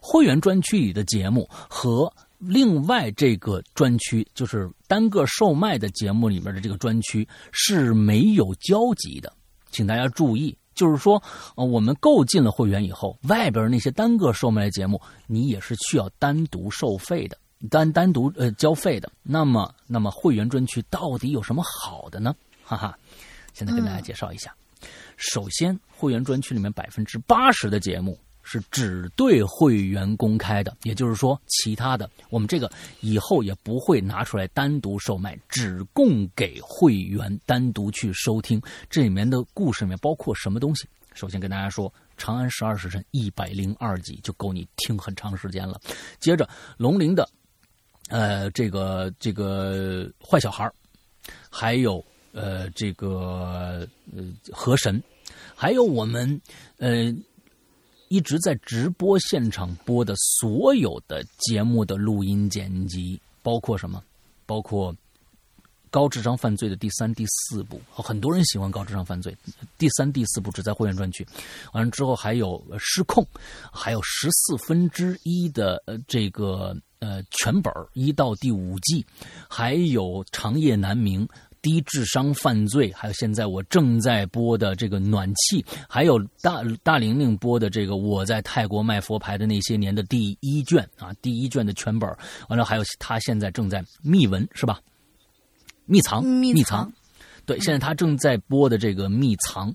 会员专区里的节目和另外这个专区，就是单个售卖的节目里面的这个专区是没有交集的，请大家注意。就是说，呃，我们购进了会员以后，外边那些单个售卖的节目，你也是需要单独收费的，单单独呃交费的。那么，那么会员专区到底有什么好的呢？哈哈，现在跟大家介绍一下。首先，会员专区里面百分之八十的节目是只对会员公开的，也就是说，其他的我们这个以后也不会拿出来单独售卖，只供给会员单独去收听。这里面的故事里面包括什么东西？首先跟大家说，《长安十二时辰》一百零二集就够你听很长时间了。接着，龙鳞的，呃，这个这个坏小孩还有呃这个呃河神，还有我们呃一直在直播现场播的所有的节目的录音剪辑，包括什么？包括高智商犯罪的第三、第四部，很多人喜欢高智商犯罪。第三、第四部只在会员专区，完了之后还有失控，还有十四分之一的呃这个呃全本一到第五季，还有《长夜难明》。低智商犯罪，还有现在我正在播的这个暖气，还有大大玲玲播的这个我在泰国卖佛牌的那些年的第一卷啊，第一卷的全本完了还有他现在正在密文是吧？密藏，密藏。对，现在他正在播的这个《密藏》，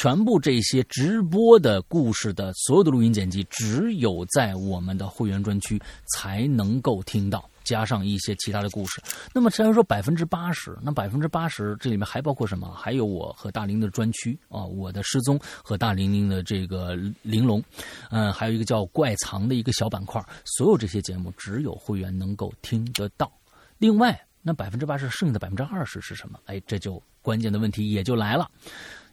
全部这些直播的故事的所有的录音剪辑，只有在我们的会员专区才能够听到，加上一些其他的故事。那么，虽然说百分之八十，那百分之八十这里面还包括什么？还有我和大玲的专区啊，我的失踪和大玲玲的这个玲珑，嗯，还有一个叫怪藏的一个小板块。所有这些节目，只有会员能够听得到。另外。那百分之八十剩下的百分之二十是什么？哎，这就关键的问题也就来了。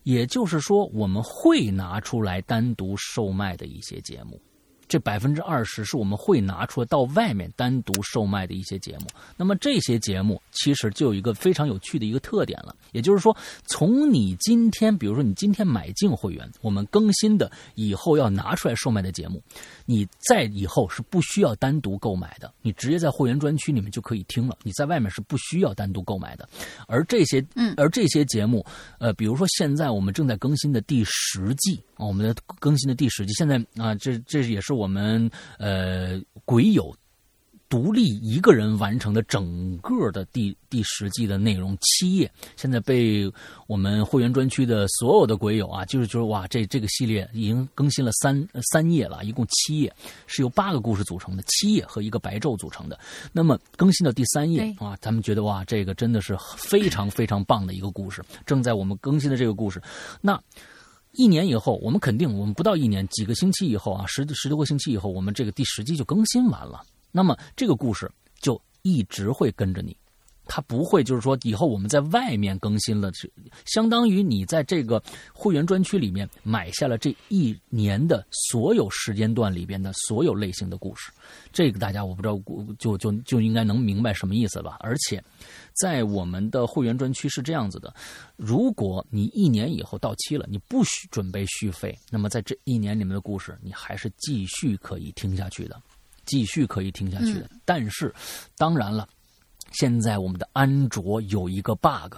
也就是说，我们会拿出来单独售卖的一些节目。这百分之二十是我们会拿出来到外面单独售卖的一些节目。那么这些节目其实就有一个非常有趣的一个特点了，也就是说，从你今天，比如说你今天买进会员，我们更新的以后要拿出来售卖的节目，你在以后是不需要单独购买的，你直接在会员专区里面就可以听了。你在外面是不需要单独购买的。而这些，嗯，而这些节目，呃，比如说现在我们正在更新的第十季啊，我们的更新的第十季，现在啊，这这也是。我们呃，鬼友独立一个人完成的整个的第第十季的内容七页，现在被我们会员专区的所有的鬼友啊，就是就是哇，这这个系列已经更新了三三页了，一共七页，是由八个故事组成的，七页和一个白昼组成的。那么更新到第三页啊，咱们觉得哇，这个真的是非常非常棒的一个故事，正在我们更新的这个故事，那。一年以后，我们肯定，我们不到一年，几个星期以后啊，十十多个星期以后，我们这个第十季就更新完了。那么这个故事就一直会跟着你。它不会，就是说，以后我们在外面更新了，是相当于你在这个会员专区里面买下了这一年的所有时间段里边的所有类型的故事。这个大家我不知道，就就就应该能明白什么意思吧？而且，在我们的会员专区是这样子的：如果你一年以后到期了，你不许准备续费，那么在这一年里面的故事，你还是继续可以听下去的，继续可以听下去的。但是，当然了。现在我们的安卓有一个 bug，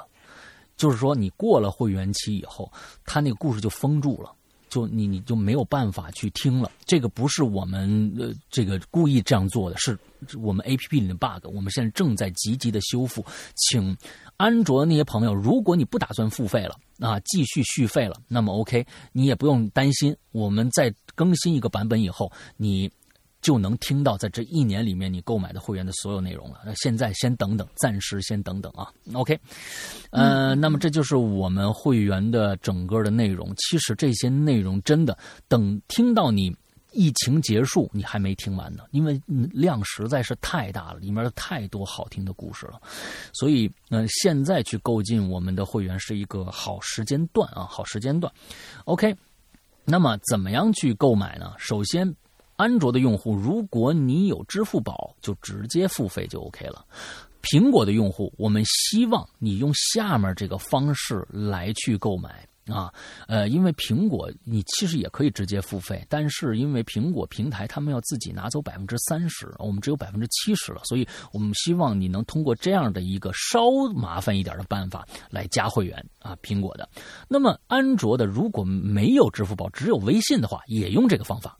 就是说你过了会员期以后，它那个故事就封住了，就你你就没有办法去听了。这个不是我们呃这个故意这样做的，是我们 A P P 里的 bug。我们现在正在积极的修复，请安卓的那些朋友，如果你不打算付费了啊，继续续费了，那么 OK，你也不用担心，我们在更新一个版本以后，你。就能听到在这一年里面你购买的会员的所有内容了。那现在先等等，暂时先等等啊。OK，呃，那么这就是我们会员的整个的内容。其实这些内容真的等听到你疫情结束，你还没听完呢，因为量实在是太大了，里面太多好听的故事了。所以，嗯，现在去购进我们的会员是一个好时间段啊，好时间段。OK，那么怎么样去购买呢？首先。安卓的用户，如果你有支付宝，就直接付费就 OK 了。苹果的用户，我们希望你用下面这个方式来去购买啊。呃，因为苹果你其实也可以直接付费，但是因为苹果平台他们要自己拿走百分之三十，我们只有百分之七十了，所以我们希望你能通过这样的一个稍麻烦一点的办法来加会员啊。苹果的，那么安卓的如果没有支付宝，只有微信的话，也用这个方法。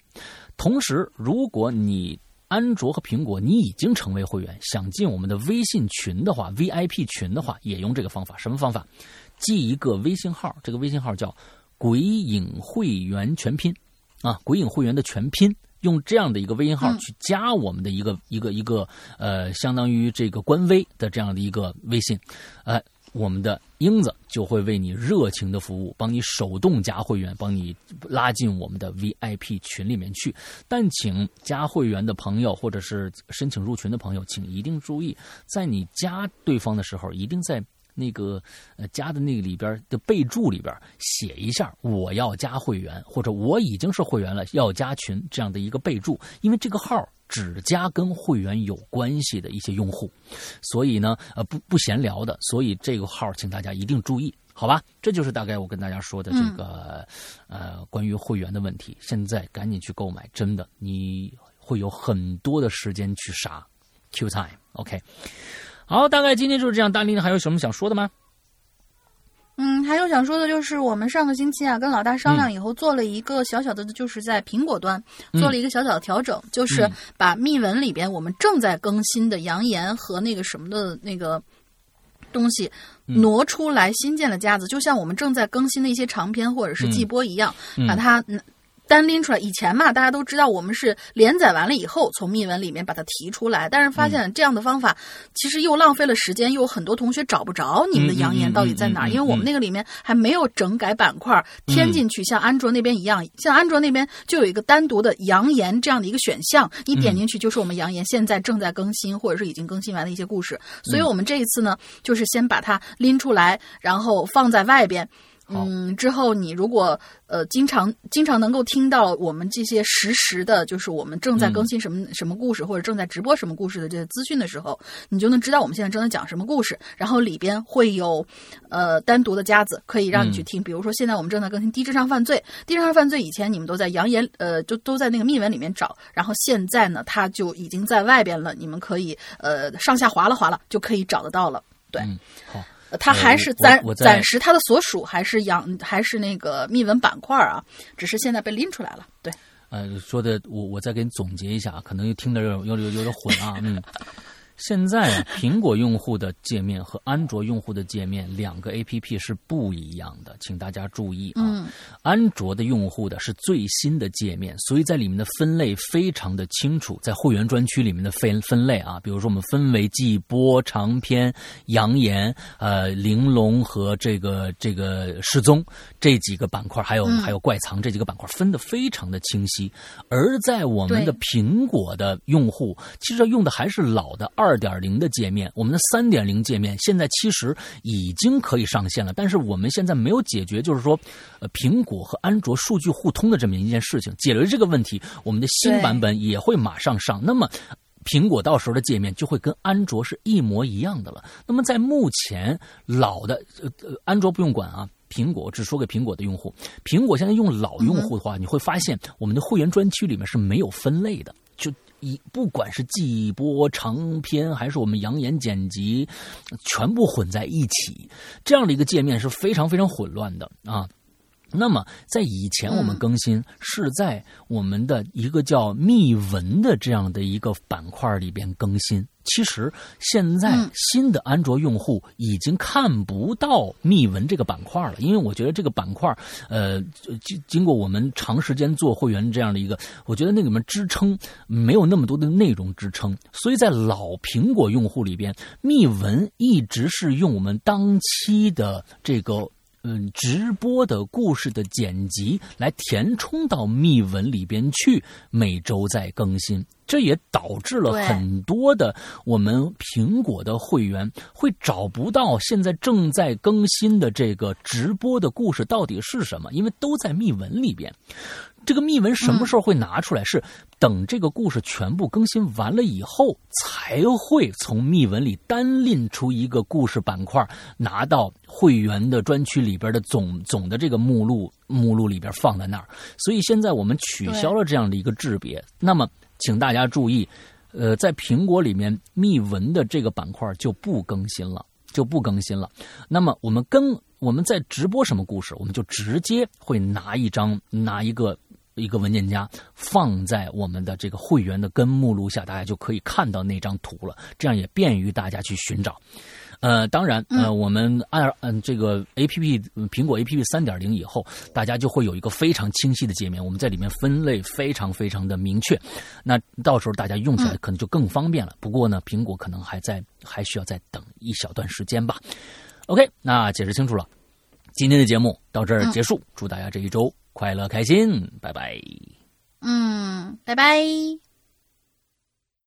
同时，如果你安卓和苹果你已经成为会员，想进我们的微信群的话，VIP 群的话，也用这个方法。什么方法？记一个微信号，这个微信号叫“鬼影会员全拼”，啊，“鬼影会员”的全拼，用这样的一个微信号去加我们的一个一个一个呃，相当于这个官微的这样的一个微信，呃。我们的英子就会为你热情的服务，帮你手动加会员，帮你拉进我们的 VIP 群里面去。但请加会员的朋友或者是申请入群的朋友，请一定注意，在你加对方的时候，一定在那个呃加的那个里边的备注里边写一下“我要加会员”或者“我已经是会员了，要加群”这样的一个备注，因为这个号。只加跟会员有关系的一些用户，所以呢，呃，不不闲聊的，所以这个号请大家一定注意，好吧？这就是大概我跟大家说的这个，呃，关于会员的问题。现在赶紧去购买，真的，你会有很多的时间去杀。Q time，OK。好，大概今天就是这样。大林还有什么想说的吗？嗯，还有想说的就是，我们上个星期啊，跟老大商量以后，做了一个小小的，就是在苹果端做了一个小小的调整，就是把密文里边我们正在更新的扬言和那个什么的那个东西挪出来，新建的架子，就像我们正在更新的一些长篇或者是季播一样，把它。单拎出来，以前嘛，大家都知道我们是连载完了以后从密文里面把它提出来，但是发现这样的方法其实又浪费了时间，又有很多同学找不着你们的扬言到底在哪儿，因为我们那个里面还没有整改板块添进去，像安卓那边一样，像安卓那边就有一个单独的扬言这样的一个选项，你点进去就是我们扬言现在正在更新或者是已经更新完的一些故事，所以我们这一次呢，就是先把它拎出来，然后放在外边。嗯，之后你如果呃经常经常能够听到我们这些实时的，就是我们正在更新什么、什么故事，或者正在直播什么故事的这些资讯的时候，你就能知道我们现在正在讲什么故事。然后里边会有呃单独的夹子可以让你去听，比如说现在我们正在更新低智商犯罪，低智商犯罪以前你们都在扬言呃就都在那个密文里面找，然后现在呢它就已经在外边了，你们可以呃上下滑了滑了就可以找得到了。对，好。它还是暂暂时它的所属还是养还是那个密文板块啊，只是现在被拎出来了。对，呃，说的我我再给你总结一下，可能又听得有有有有点混啊，嗯。现在啊，苹果用户的界面和安卓用户的界面两个 A P P 是不一样的，请大家注意啊。安卓的用户的是最新的界面，所以在里面的分类非常的清楚，在会员专区里面的分分类啊，比如说我们分为季播、长篇、扬言、呃玲珑和这个这个失踪这几个板块，还有还有怪藏这几个板块分的非常的清晰。而在我们的苹果的用户，其实用的还是老的二。二点零的界面，我们的三点零界面现在其实已经可以上线了，但是我们现在没有解决，就是说，呃，苹果和安卓数据互通的这么一件事情。解决这个问题，我们的新版本也会马上上。那么，苹果到时候的界面就会跟安卓是一模一样的了。那么，在目前老的呃安卓不用管啊，苹果只说给苹果的用户。苹果现在用老用户的话，你会发现我们的会员专区里面是没有分类的，就。一不管是季播长篇还是我们扬言剪辑，全部混在一起，这样的一个界面是非常非常混乱的啊。那么在以前我们更新是在我们的一个叫密文的这样的一个板块里边更新。其实现在新的安卓用户已经看不到密文这个板块了，因为我觉得这个板块，呃，经经过我们长时间做会员这样的一个，我觉得那里面支撑没有那么多的内容支撑，所以在老苹果用户里边，密文一直是用我们当期的这个。嗯，直播的故事的剪辑来填充到密文里边去，每周在更新，这也导致了很多的我们苹果的会员会找不到现在正在更新的这个直播的故事到底是什么，因为都在密文里边。这个密文什么时候会拿出来？是等这个故事全部更新完了以后，才会从密文里单拎出一个故事板块，拿到会员的专区里边的总总的这个目录目录里边放在那儿。所以现在我们取消了这样的一个质别。那么，请大家注意，呃，在苹果里面密文的这个板块就不更新了，就不更新了。那么我们跟我们在直播什么故事，我们就直接会拿一张拿一个。一个文件夹放在我们的这个会员的根目录下，大家就可以看到那张图了。这样也便于大家去寻找。呃，当然，呃，我们按嗯这个 A P P 苹果 A P P 三点零以后，大家就会有一个非常清晰的界面。我们在里面分类非常非常的明确。那到时候大家用起来可能就更方便了。不过呢，苹果可能还在还需要再等一小段时间吧。OK，那解释清楚了。今天的节目到这儿结束，祝大家这一周。快乐开心，拜拜。嗯，拜拜。